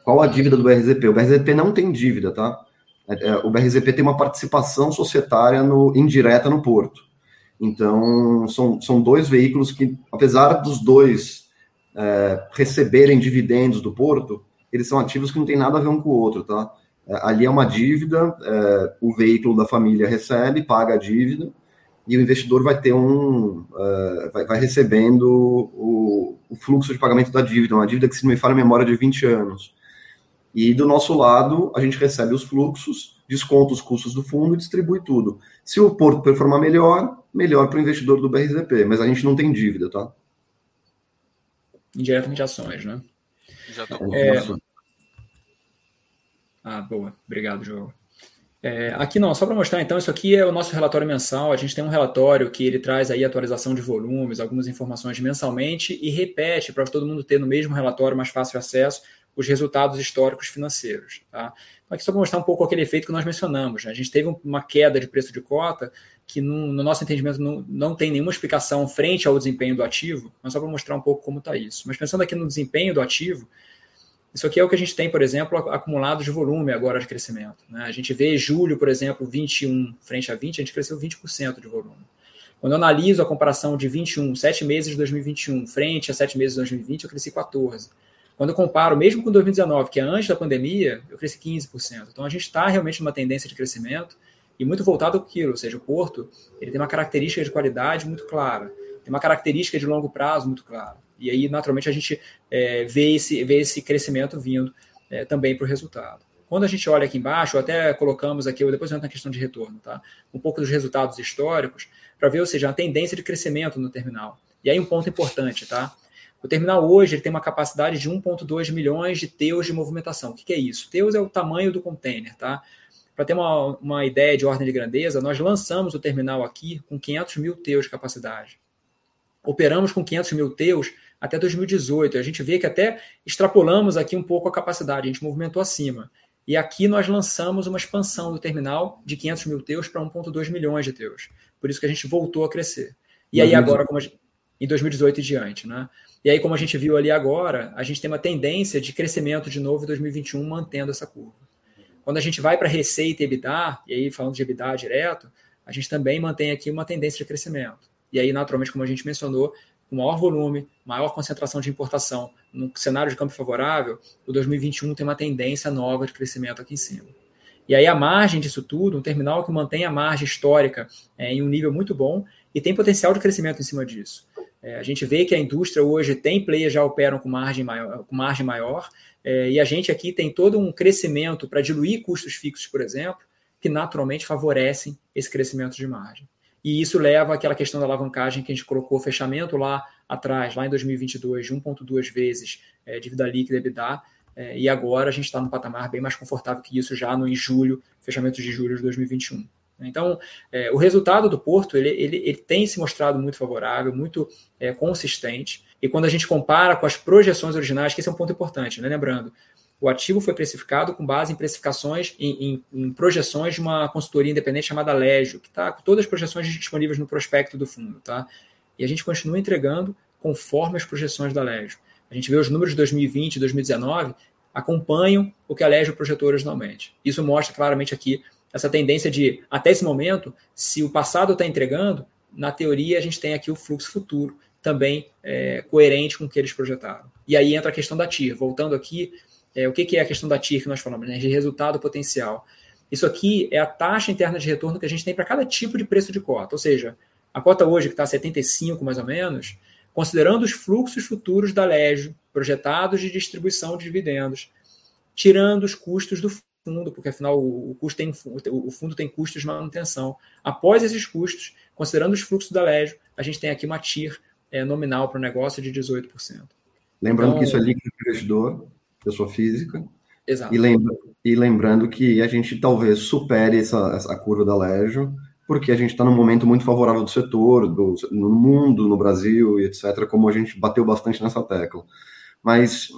Qual a dívida do BRZP? O BRZP não tem dívida, tá? É, é, o BRZP tem uma participação societária no, indireta no porto. Então, são, são dois veículos que, apesar dos dois é, receberem dividendos do porto, eles são ativos que não tem nada a ver um com o outro, tá? É, ali é uma dívida, é, o veículo da família recebe, paga a dívida, e o investidor vai ter um. Uh, vai, vai, recebendo o, o, fluxo de pagamento da dívida, uma dívida que, se não me falha a memória, de 20 anos. E do nosso lado, a gente recebe os fluxos, desconta os custos do fundo e distribui tudo. Se o porto performar melhor, melhor para o investidor do BRZP, mas a gente não tem dívida, tá? Indiretamente ações, né? Já estou com é... Ah, boa. Obrigado, João. É, aqui não, só para mostrar então, isso aqui é o nosso relatório mensal. A gente tem um relatório que ele traz aí atualização de volumes, algumas informações mensalmente e repete para todo mundo ter no mesmo relatório mais fácil acesso os resultados históricos financeiros. Tá? Então, aqui só para mostrar um pouco aquele efeito que nós mencionamos. Né? A gente teve uma queda de preço de cota que, no, no nosso entendimento, não, não tem nenhuma explicação frente ao desempenho do ativo, mas só para mostrar um pouco como está isso. Mas pensando aqui no desempenho do ativo, isso aqui é o que a gente tem, por exemplo, acumulado de volume agora de crescimento. Né? A gente vê julho, por exemplo, 21 frente a 20, a gente cresceu 20% de volume. Quando eu analiso a comparação de 21, 7 meses de 2021, frente a 7 meses de 2020, eu cresci 14%. Quando eu comparo, mesmo com 2019, que é antes da pandemia, eu cresci 15%. Então a gente está realmente numa tendência de crescimento e muito voltado ao quilo, ou seja, o Porto ele tem uma característica de qualidade muito clara, tem uma característica de longo prazo muito clara. E aí, naturalmente, a gente é, vê, esse, vê esse crescimento vindo é, também para o resultado. Quando a gente olha aqui embaixo, até colocamos aqui, depois eu entro na questão de retorno, tá? um pouco dos resultados históricos, para ver, ou seja, a tendência de crescimento no terminal. E aí um ponto importante, tá? O terminal hoje ele tem uma capacidade de 1,2 milhões de teus de movimentação. O que, que é isso? Teus é o tamanho do container, tá? Para ter uma, uma ideia de ordem de grandeza, nós lançamos o terminal aqui com 500 mil teus de capacidade. Operamos com 500 mil teus até 2018. A gente vê que até extrapolamos aqui um pouco a capacidade, a gente movimentou acima. E aqui nós lançamos uma expansão do terminal de 500 mil teus para 1,2 milhões de teus. Por isso que a gente voltou a crescer. E aí agora, como gente, em 2018 e diante, né? E aí, como a gente viu ali agora, a gente tem uma tendência de crescimento de novo em 2021, mantendo essa curva. Quando a gente vai para receita e EBITDA, e aí falando de EBITDA direto, a gente também mantém aqui uma tendência de crescimento. E aí, naturalmente, como a gente mencionou, com maior volume, maior concentração de importação, no cenário de campo favorável, o 2021 tem uma tendência nova de crescimento aqui em cima. E aí a margem disso tudo, um terminal que mantém a margem histórica é, em um nível muito bom e tem potencial de crescimento em cima disso. É, a gente vê que a indústria hoje tem players já operam com margem maior, com margem maior é, e a gente aqui tem todo um crescimento para diluir custos fixos, por exemplo, que naturalmente favorecem esse crescimento de margem. E isso leva àquela questão da alavancagem que a gente colocou fechamento lá atrás, lá em 2022, de 1,2 vezes é, dívida líquida EBITDA, é, e agora a gente está num patamar bem mais confortável que isso já no em julho, fechamento de julho de 2021. Então, é, o resultado do Porto ele, ele, ele, tem se mostrado muito favorável, muito é, consistente. E quando a gente compara com as projeções originais, que esse é um ponto importante, né? lembrando, o ativo foi precificado com base em precificações, em, em, em projeções de uma consultoria independente chamada Legio, que está com todas as projeções disponíveis no prospecto do fundo. Tá? E a gente continua entregando conforme as projeções da Legio. A gente vê os números de 2020 e 2019 acompanham o que a Legio projetou originalmente. Isso mostra claramente aqui essa tendência de, até esse momento, se o passado está entregando, na teoria a gente tem aqui o fluxo futuro também é, coerente com o que eles projetaram. E aí entra a questão da TIR. Voltando aqui é, o que, que, é a questão da TIR que nós falamos? Né? De resultado potencial. Isso aqui é a taxa interna de retorno que a gente tem para cada tipo de preço de cota. Ou seja, a cota hoje, que está a 75 mais ou menos, considerando os fluxos futuros da Legio, projetados de distribuição de dividendos, tirando os custos do fundo, porque afinal o, custo tem, o fundo tem custos de manutenção. Após esses custos, considerando os fluxos da Legio, a gente tem aqui uma TIR é, nominal para o negócio de 18%. Lembrando então, que isso é líquido investidor, pessoa física. Exato. E, lembra, e lembrando que a gente talvez supere essa, essa curva da Legio, porque a gente está num momento muito favorável do setor, do, no mundo, no Brasil e etc., como a gente bateu bastante nessa tecla. Mas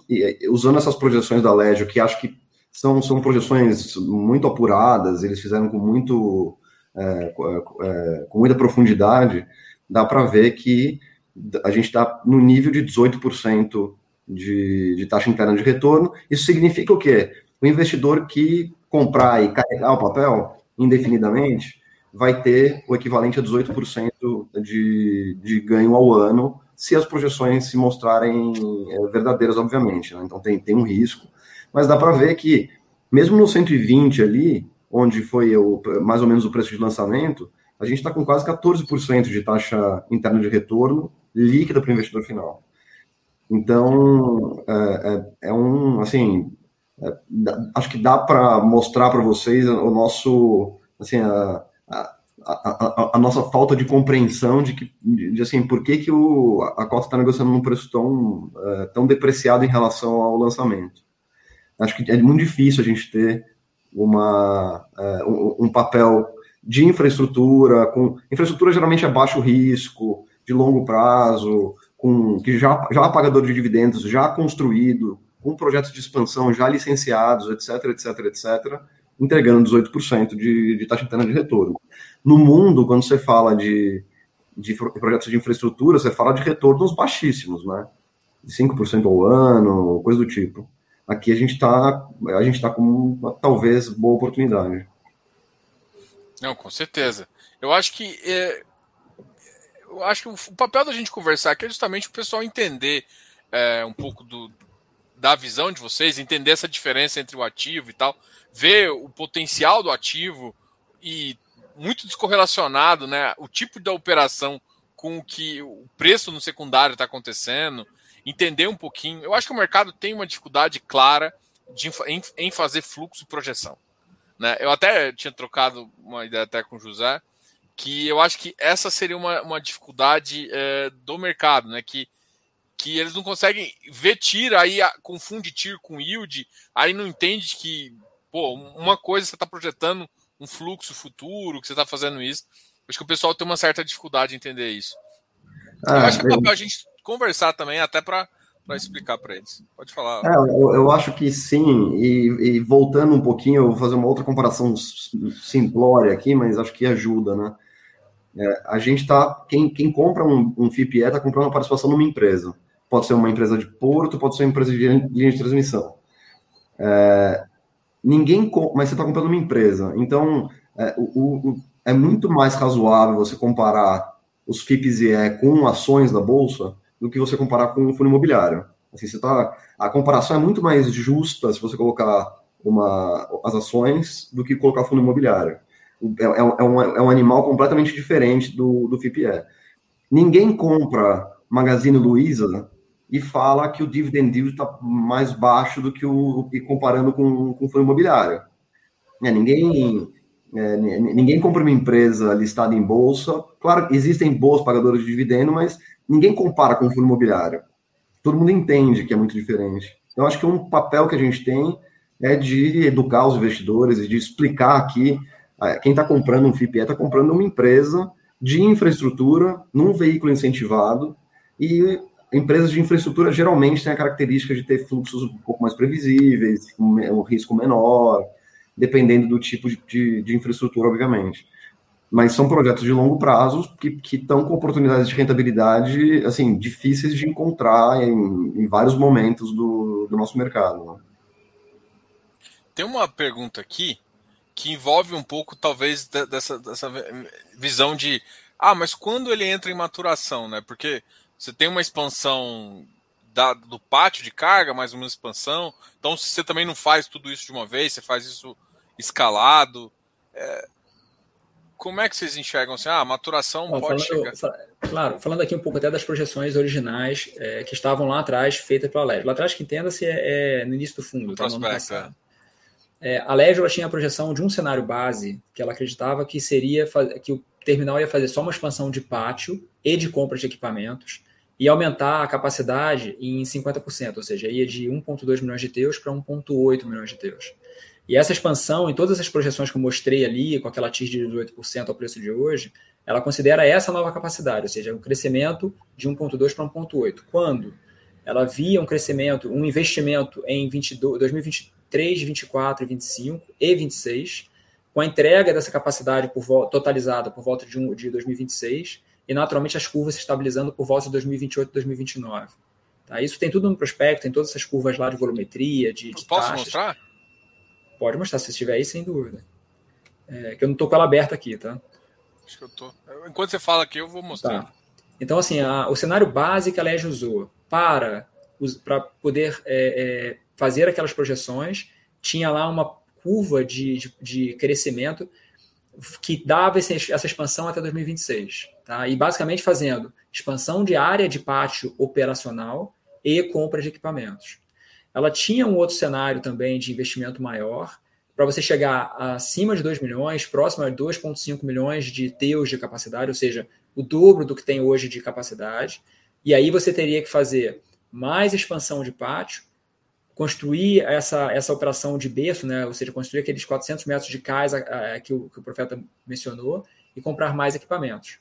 usando essas projeções da Legio, que acho que são, são projeções muito apuradas, eles fizeram com muito é, é, com muita profundidade, dá para ver que a gente está no nível de 18% de, de taxa interna de retorno. Isso significa o quê? O investidor que comprar e carregar o papel indefinidamente vai ter o equivalente a 18% de, de ganho ao ano, se as projeções se mostrarem é, verdadeiras, obviamente. Né? Então tem, tem um risco. Mas dá para ver que, mesmo no 120 ali, onde foi o, mais ou menos o preço de lançamento, a gente está com quase 14% de taxa interna de retorno líquida para o investidor final. Então, é, é, é um, assim, é, acho que dá para mostrar para vocês o nosso, assim, a, a, a, a, nossa falta de compreensão de que, de, de assim, por que, que o, a Costa está negociando num preço tão, é, tão depreciado em relação ao lançamento. Acho que é muito difícil a gente ter uma, é, um, um papel de infraestrutura, com infraestrutura geralmente é baixo risco, de longo prazo, com que já, já é pagador de dividendos, já construído, com projetos de expansão já licenciados, etc, etc, etc, entregando 18% de, de taxa interna de retorno. No mundo, quando você fala de, de projetos de infraestrutura, você fala de retornos baixíssimos, né? De 5% ao ano, coisa do tipo. Aqui a gente está a gente tá com uma, talvez boa oportunidade. Não, com certeza. Eu acho que é, eu acho que o, papel da gente conversar aqui é justamente o pessoal entender é, um pouco do, da visão de vocês, entender essa diferença entre o ativo e tal, ver o potencial do ativo e muito descorrelacionado, né? O tipo da operação com o que o preço no secundário está acontecendo, entender um pouquinho. Eu acho que o mercado tem uma dificuldade clara de, em, em fazer fluxo e projeção. Né? Eu até tinha trocado uma ideia até com o José que eu acho que essa seria uma, uma dificuldade é, do mercado, né? Que, que eles não conseguem ver TIR, aí confunde TIR com yield, aí não entende que, pô, uma coisa você está projetando um fluxo futuro, que você está fazendo isso. Acho que o pessoal tem uma certa dificuldade em entender isso. Ah, eu acho que é papel a gente conversar também, até para explicar para eles. Pode falar. É, eu, eu, acho que sim, e, e, voltando um pouquinho, eu vou fazer uma outra comparação simplória aqui, mas acho que ajuda, né? É, a gente está. Quem, quem compra um, um FIPE está comprando uma participação numa empresa. Pode ser uma empresa de porto, pode ser uma empresa de linha de transmissão. É, ninguém. Mas você está comprando uma empresa. Então, é, o, o, é muito mais razoável você comparar os FIPs e E com ações da bolsa do que você comparar com um fundo imobiliário. Assim, você tá, a comparação é muito mais justa se você colocar uma, as ações do que colocar fundo imobiliário é, é, é, um, é um animal completamente diferente do, do FIPE. Ninguém compra Magazine Luiza e fala que o dividend yield está mais baixo do que o e comparando com, com o fundo imobiliário. É, ninguém é, ninguém compra uma empresa listada em bolsa. Claro, existem bons pagadores de dividendo, mas ninguém compara com o fundo imobiliário. Todo mundo entende que é muito diferente. Então, acho que um papel que a gente tem é de educar os investidores e de explicar aqui ah, quem está comprando um FIPE está comprando uma empresa de infraestrutura num veículo incentivado e empresas de infraestrutura geralmente têm a característica de ter fluxos um pouco mais previsíveis, um risco menor, dependendo do tipo de, de, de infraestrutura, obviamente. Mas são projetos de longo prazo que, que estão com oportunidades de rentabilidade assim difíceis de encontrar em, em vários momentos do, do nosso mercado. Né? Tem uma pergunta aqui que envolve um pouco, talvez, dessa, dessa visão de ah, mas quando ele entra em maturação, né? Porque você tem uma expansão da, do pátio de carga, mais uma expansão. Então, se você também não faz tudo isso de uma vez, você faz isso escalado. É, como é que vocês enxergam assim? Ah, a maturação pode falando, chegar. Claro, falando aqui um pouco até das projeções originais é, que estavam lá atrás, feitas pela LED. Lá atrás, que entenda-se, é, é, no início do fundo. Tá, prospecto, é. É, a Legio tinha a projeção de um cenário base que ela acreditava que seria que o terminal ia fazer só uma expansão de pátio e de compra de equipamentos e aumentar a capacidade em 50%, ou seja, ia de 1,2 milhões de teus para 1,8 milhões de teus. E essa expansão, em todas as projeções que eu mostrei ali, com aquela TIR de 18% ao preço de hoje, ela considera essa nova capacidade, ou seja, um crescimento de 1,2 para 1,8. Quando ela via um crescimento, um investimento em 22, 2023 23, 24, 25 e 26, com a entrega dessa capacidade por totalizada por volta de, um, de 2026, e naturalmente as curvas se estabilizando por volta de 2028 e 2029. Tá? Isso tem tudo no prospecto, tem todas essas curvas lá de volumetria, de, de Posso taxas. mostrar? Pode mostrar, se estiver aí, sem dúvida. É, que eu não estou com ela aberta aqui, tá? Acho que eu tô. Enquanto você fala aqui, eu vou mostrar. Tá. Então, assim, a, o cenário base que a LEG usou para, para poder é, é, fazer aquelas projeções tinha lá uma curva de, de, de crescimento que dava esse, essa expansão até 2026. Tá? E basicamente fazendo expansão de área de pátio operacional e compra de equipamentos. Ela tinha um outro cenário também de investimento maior, para você chegar acima de 2 milhões, próximo a 2,5 milhões de teus de capacidade, ou seja, o dobro do que tem hoje de capacidade. E aí você teria que fazer mais expansão de pátio, construir essa, essa operação de berço, né? ou seja, construir aqueles 400 metros de cais que o, que o profeta mencionou e comprar mais equipamentos.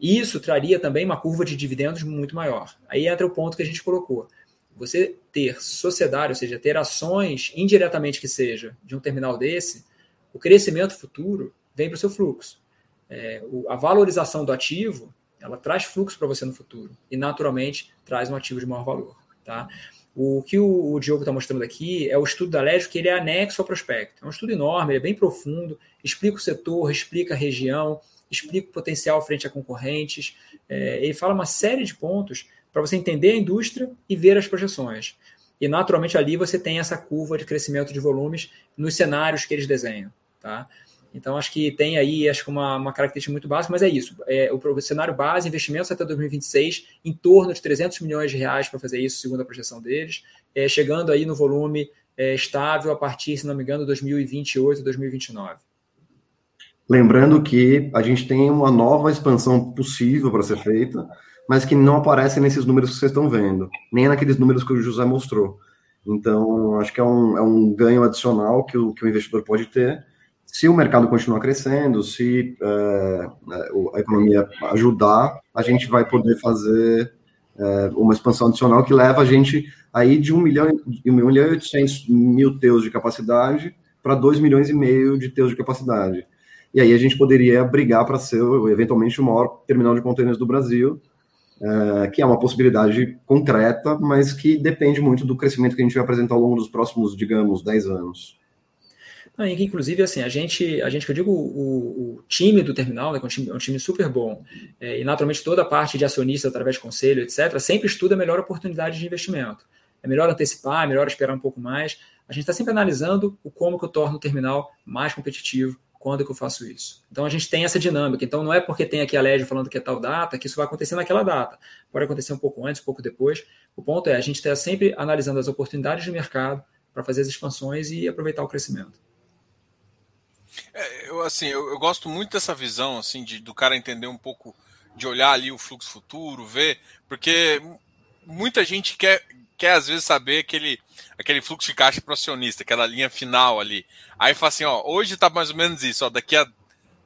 Isso traria também uma curva de dividendos muito maior. Aí entra o ponto que a gente colocou. Você ter sociedade, ou seja, ter ações, indiretamente que seja, de um terminal desse, o crescimento futuro vem para o seu fluxo. É, o, a valorização do ativo, ela traz fluxo para você no futuro e, naturalmente, traz um ativo de maior valor. Tá? O que o, o Diogo está mostrando aqui é o estudo da Légio, que ele é anexo ao prospecto. É um estudo enorme, ele é bem profundo, explica o setor, explica a região, explica o potencial frente a concorrentes. É, ele fala uma série de pontos para você entender a indústria e ver as projeções. E, naturalmente, ali você tem essa curva de crescimento de volumes nos cenários que eles desenham. Tá? Então, acho que tem aí acho que uma, uma característica muito básica, mas é isso. É, o cenário base, investimentos até 2026, em torno de 300 milhões de reais para fazer isso, segundo a projeção deles, é, chegando aí no volume é, estável a partir, se não me engano, 2028, 2029. Lembrando que a gente tem uma nova expansão possível para ser feita, mas que não aparece nesses números que vocês estão vendo, nem naqueles números que o José mostrou. Então, acho que é um, é um ganho adicional que o, que o investidor pode ter se o mercado continuar crescendo, se é, a economia ajudar, a gente vai poder fazer é, uma expansão adicional que leva a gente aí de 1 milhão, 1 milhão e 800 mil teus de capacidade para 2 milhões e meio de teus de capacidade. E aí a gente poderia brigar para ser, eventualmente, o maior terminal de contêineres do Brasil, é, que é uma possibilidade concreta, mas que depende muito do crescimento que a gente vai apresentar ao longo dos próximos, digamos, 10 anos. Inclusive, assim, a gente, a gente, que eu digo, o, o time do terminal, né, que é um time, é um time super bom, é, e naturalmente toda a parte de acionistas através de conselho, etc., sempre estuda a melhor oportunidade de investimento. É melhor antecipar, é melhor esperar um pouco mais. A gente está sempre analisando o como que eu torno o terminal mais competitivo, quando que eu faço isso. Então a gente tem essa dinâmica. Então não é porque tem aqui a LED falando que é tal data que isso vai acontecer naquela data. Pode acontecer um pouco antes, um pouco depois. O ponto é a gente está sempre analisando as oportunidades de mercado para fazer as expansões e aproveitar o crescimento. É, eu assim, eu, eu, gosto muito dessa visão assim de, do cara entender um pouco, de olhar ali o fluxo futuro, ver, porque muita gente quer, quer às vezes saber aquele, aquele fluxo de caixa para acionista, aquela linha final ali. Aí fala assim, ó, hoje tá mais ou menos isso, ó, daqui a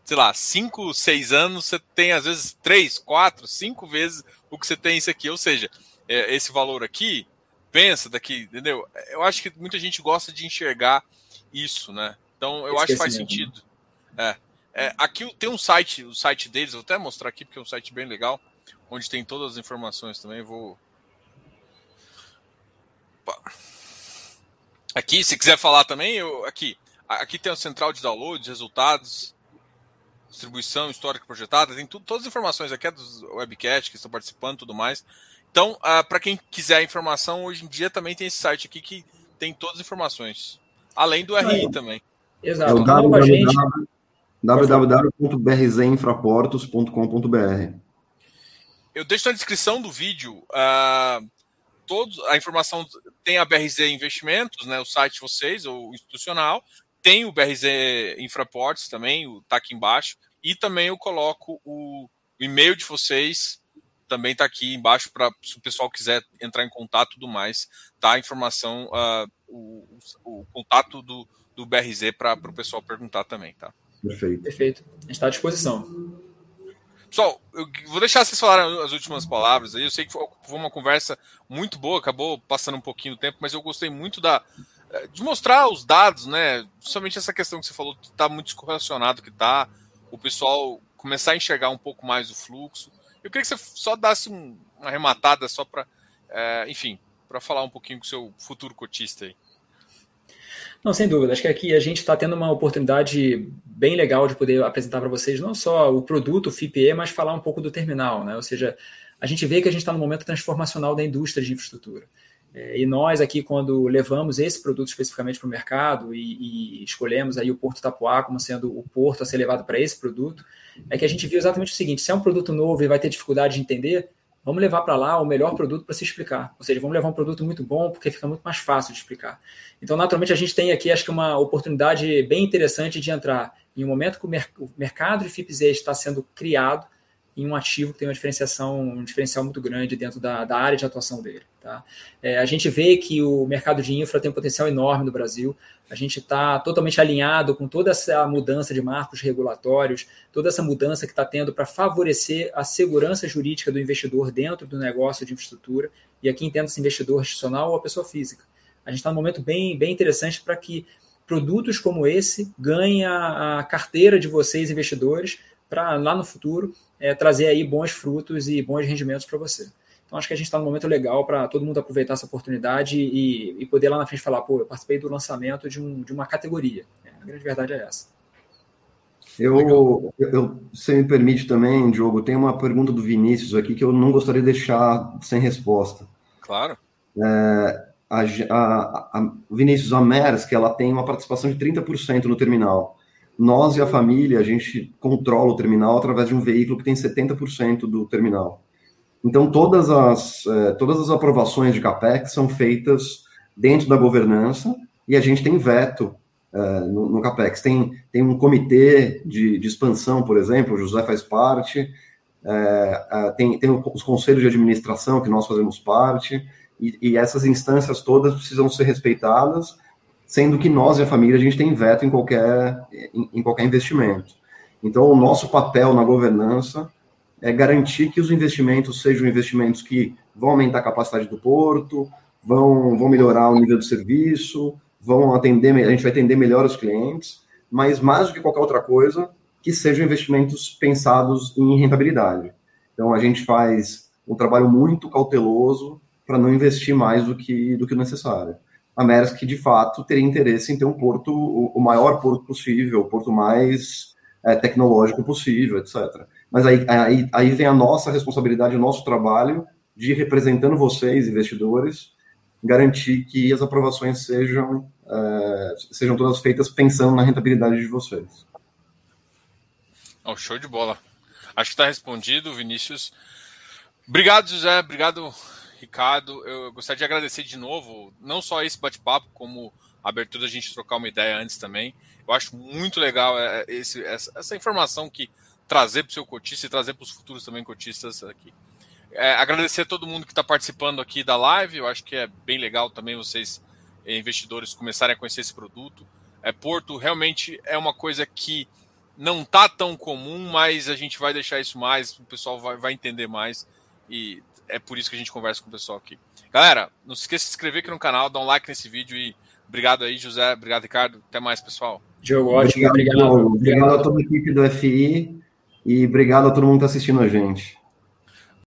sei lá, 5, 6 anos, você tem às vezes 3, 4, 5 vezes o que você tem isso aqui. Ou seja, é, esse valor aqui, pensa daqui, entendeu? Eu acho que muita gente gosta de enxergar isso, né? Então eu acho que faz sentido. É. é. aqui tem um site, o site deles, vou até mostrar aqui porque é um site bem legal, onde tem todas as informações também. Vou. Aqui, se quiser falar também, eu aqui. Aqui tem a central de downloads, resultados, distribuição histórica projetada, tem tudo, todas as informações aqui é dos webcast que estão participando e tudo mais. Então, uh, ah, para quem quiser informação, hoje em dia também tem esse site aqui que tem todas as informações. Além do RI também. Exato. É o www, www.brzinfraportos.com.br. Eu deixo na descrição do vídeo uh, todos, a informação. Tem a BRZ Investimentos, né, o site de vocês, o institucional. Tem o BRZ Infraportos também, o tá aqui embaixo. E também eu coloco o, o e-mail de vocês, também está aqui embaixo para se o pessoal quiser entrar em contato e tudo mais, tá a informação, uh, o, o, contato do, do BRZ para o pessoal perguntar também, tá? Perfeito. Perfeito. A gente está à disposição. Pessoal, eu vou deixar vocês falarem as últimas palavras aí. Eu sei que foi uma conversa muito boa, acabou passando um pouquinho do tempo, mas eu gostei muito da, eh, de mostrar os dados, né? Justamente essa questão que você falou que está muito descorrelacionado, que tá o pessoal começar a enxergar um pouco mais o fluxo. Eu queria que você só desse um, uma arrematada só para, é, enfim, para falar um pouquinho com o seu futuro cotista aí. Não, sem dúvida. Acho que aqui a gente está tendo uma oportunidade bem legal de poder apresentar para vocês não só o produto, o FIPE, mas falar um pouco do terminal, né? Ou seja, a gente vê que a gente está no momento transformacional da indústria de infraestrutura. É, e nós aqui, quando levamos esse produto especificamente para o mercado e, e, escolhemos aí o Porto Tapuá como sendo o porto a ser levado para esse produto, é que a gente viu exatamente o seguinte: se é um produto novo e vai ter dificuldade de entender, vamos levar para lá o melhor produto para se explicar. Ou seja, vamos levar um produto muito bom porque fica muito mais fácil de explicar. Então, naturalmente, a gente tem aqui, acho que, uma oportunidade bem interessante de entrar em um momento que o, mercado de FIPZ está sendo criado em um ativo que tem uma diferenciação, um diferencial muito grande dentro da, da área de atuação dele. Tá? É, a gente vê que o mercado de infra tem um potencial enorme no Brasil. A gente está totalmente alinhado com toda essa mudança de marcos regulatórios, toda essa mudança que está tendo para favorecer a segurança jurídica do investidor dentro do negócio de infraestrutura. E aqui entenda-se investidor institucional ou a pessoa física. A gente está num momento bem, bem interessante para que produtos como esse ganhem a, a carteira de vocês, investidores, para lá no futuro é, trazer aí bons frutos e bons rendimentos para você. Então acho que a gente está num momento legal para todo mundo aproveitar essa oportunidade e, e, poder lá na frente falar, pô, eu participei do lançamento de, um, de uma categoria. É, a grande verdade é essa. Eu, eu, se me permite também, Diogo, tem uma pergunta do Vinícius aqui que eu não gostaria de deixar sem resposta. Claro. É, a, a, a Vinícius Amers, que ela tem uma participação de 30% no terminal nós e a família, a gente controla o terminal através de um veículo que tem 70% do terminal. Então, todas as, eh, todas as aprovações de CAPEX são feitas dentro da governança e a gente tem veto eh, no, no, CAPEX. Tem, tem um comitê de, de expansão, por exemplo, o José faz parte, eh, tem, tem os conselhos de administração que nós fazemos parte, e, e essas instâncias todas precisam ser respeitadas sendo que nós e a família a gente tem veto em qualquer, em, em qualquer investimento. Então, o nosso papel na governança é garantir que os investimentos sejam investimentos que vão aumentar a capacidade do porto, vão, vão melhorar o nível de serviço, vão atender, a gente vai atender melhor os clientes, mas mais do que qualquer outra coisa, que sejam investimentos pensados em rentabilidade. Então, a gente faz um trabalho muito cauteloso para não investir mais do que, do que necessário a Maersk, de fato, teria interesse em ter um porto, o, maior porto possível, o porto mais é, tecnológico possível, etc. Mas aí, aí, aí vem a nossa responsabilidade, o nosso trabalho de, representando vocês, investidores, garantir que as aprovações sejam, é, sejam todas feitas pensando na rentabilidade de vocês. Oh, show de bola. Acho que está respondido, Vinícius. Obrigado, José. Obrigado, Ricardo, eu gostaria de agradecer de novo, não só esse bate-papo, como a abertura da gente trocar uma ideia antes também. Eu acho muito legal é, esse, essa, essa informação que trazer para o seu cotista e trazer para os futuros também cotistas aqui. É, agradecer a todo mundo que está participando aqui da live. Eu acho que é bem legal também vocês, investidores, começarem a conhecer esse produto. É, Porto realmente é uma coisa que não tá tão comum, mas a gente vai deixar isso mais, o pessoal vai, vai entender mais. E é por isso que a gente conversa com o pessoal aqui. Galera, não se esqueça de se inscrever aqui no canal, dar um like nesse vídeo e obrigado aí, José. Obrigado, Ricardo. Até mais, pessoal. Diogo, ótimo. Obrigado. Obrigado, obrigado a toda a equipe do FI e obrigado a todo mundo que está assistindo a gente.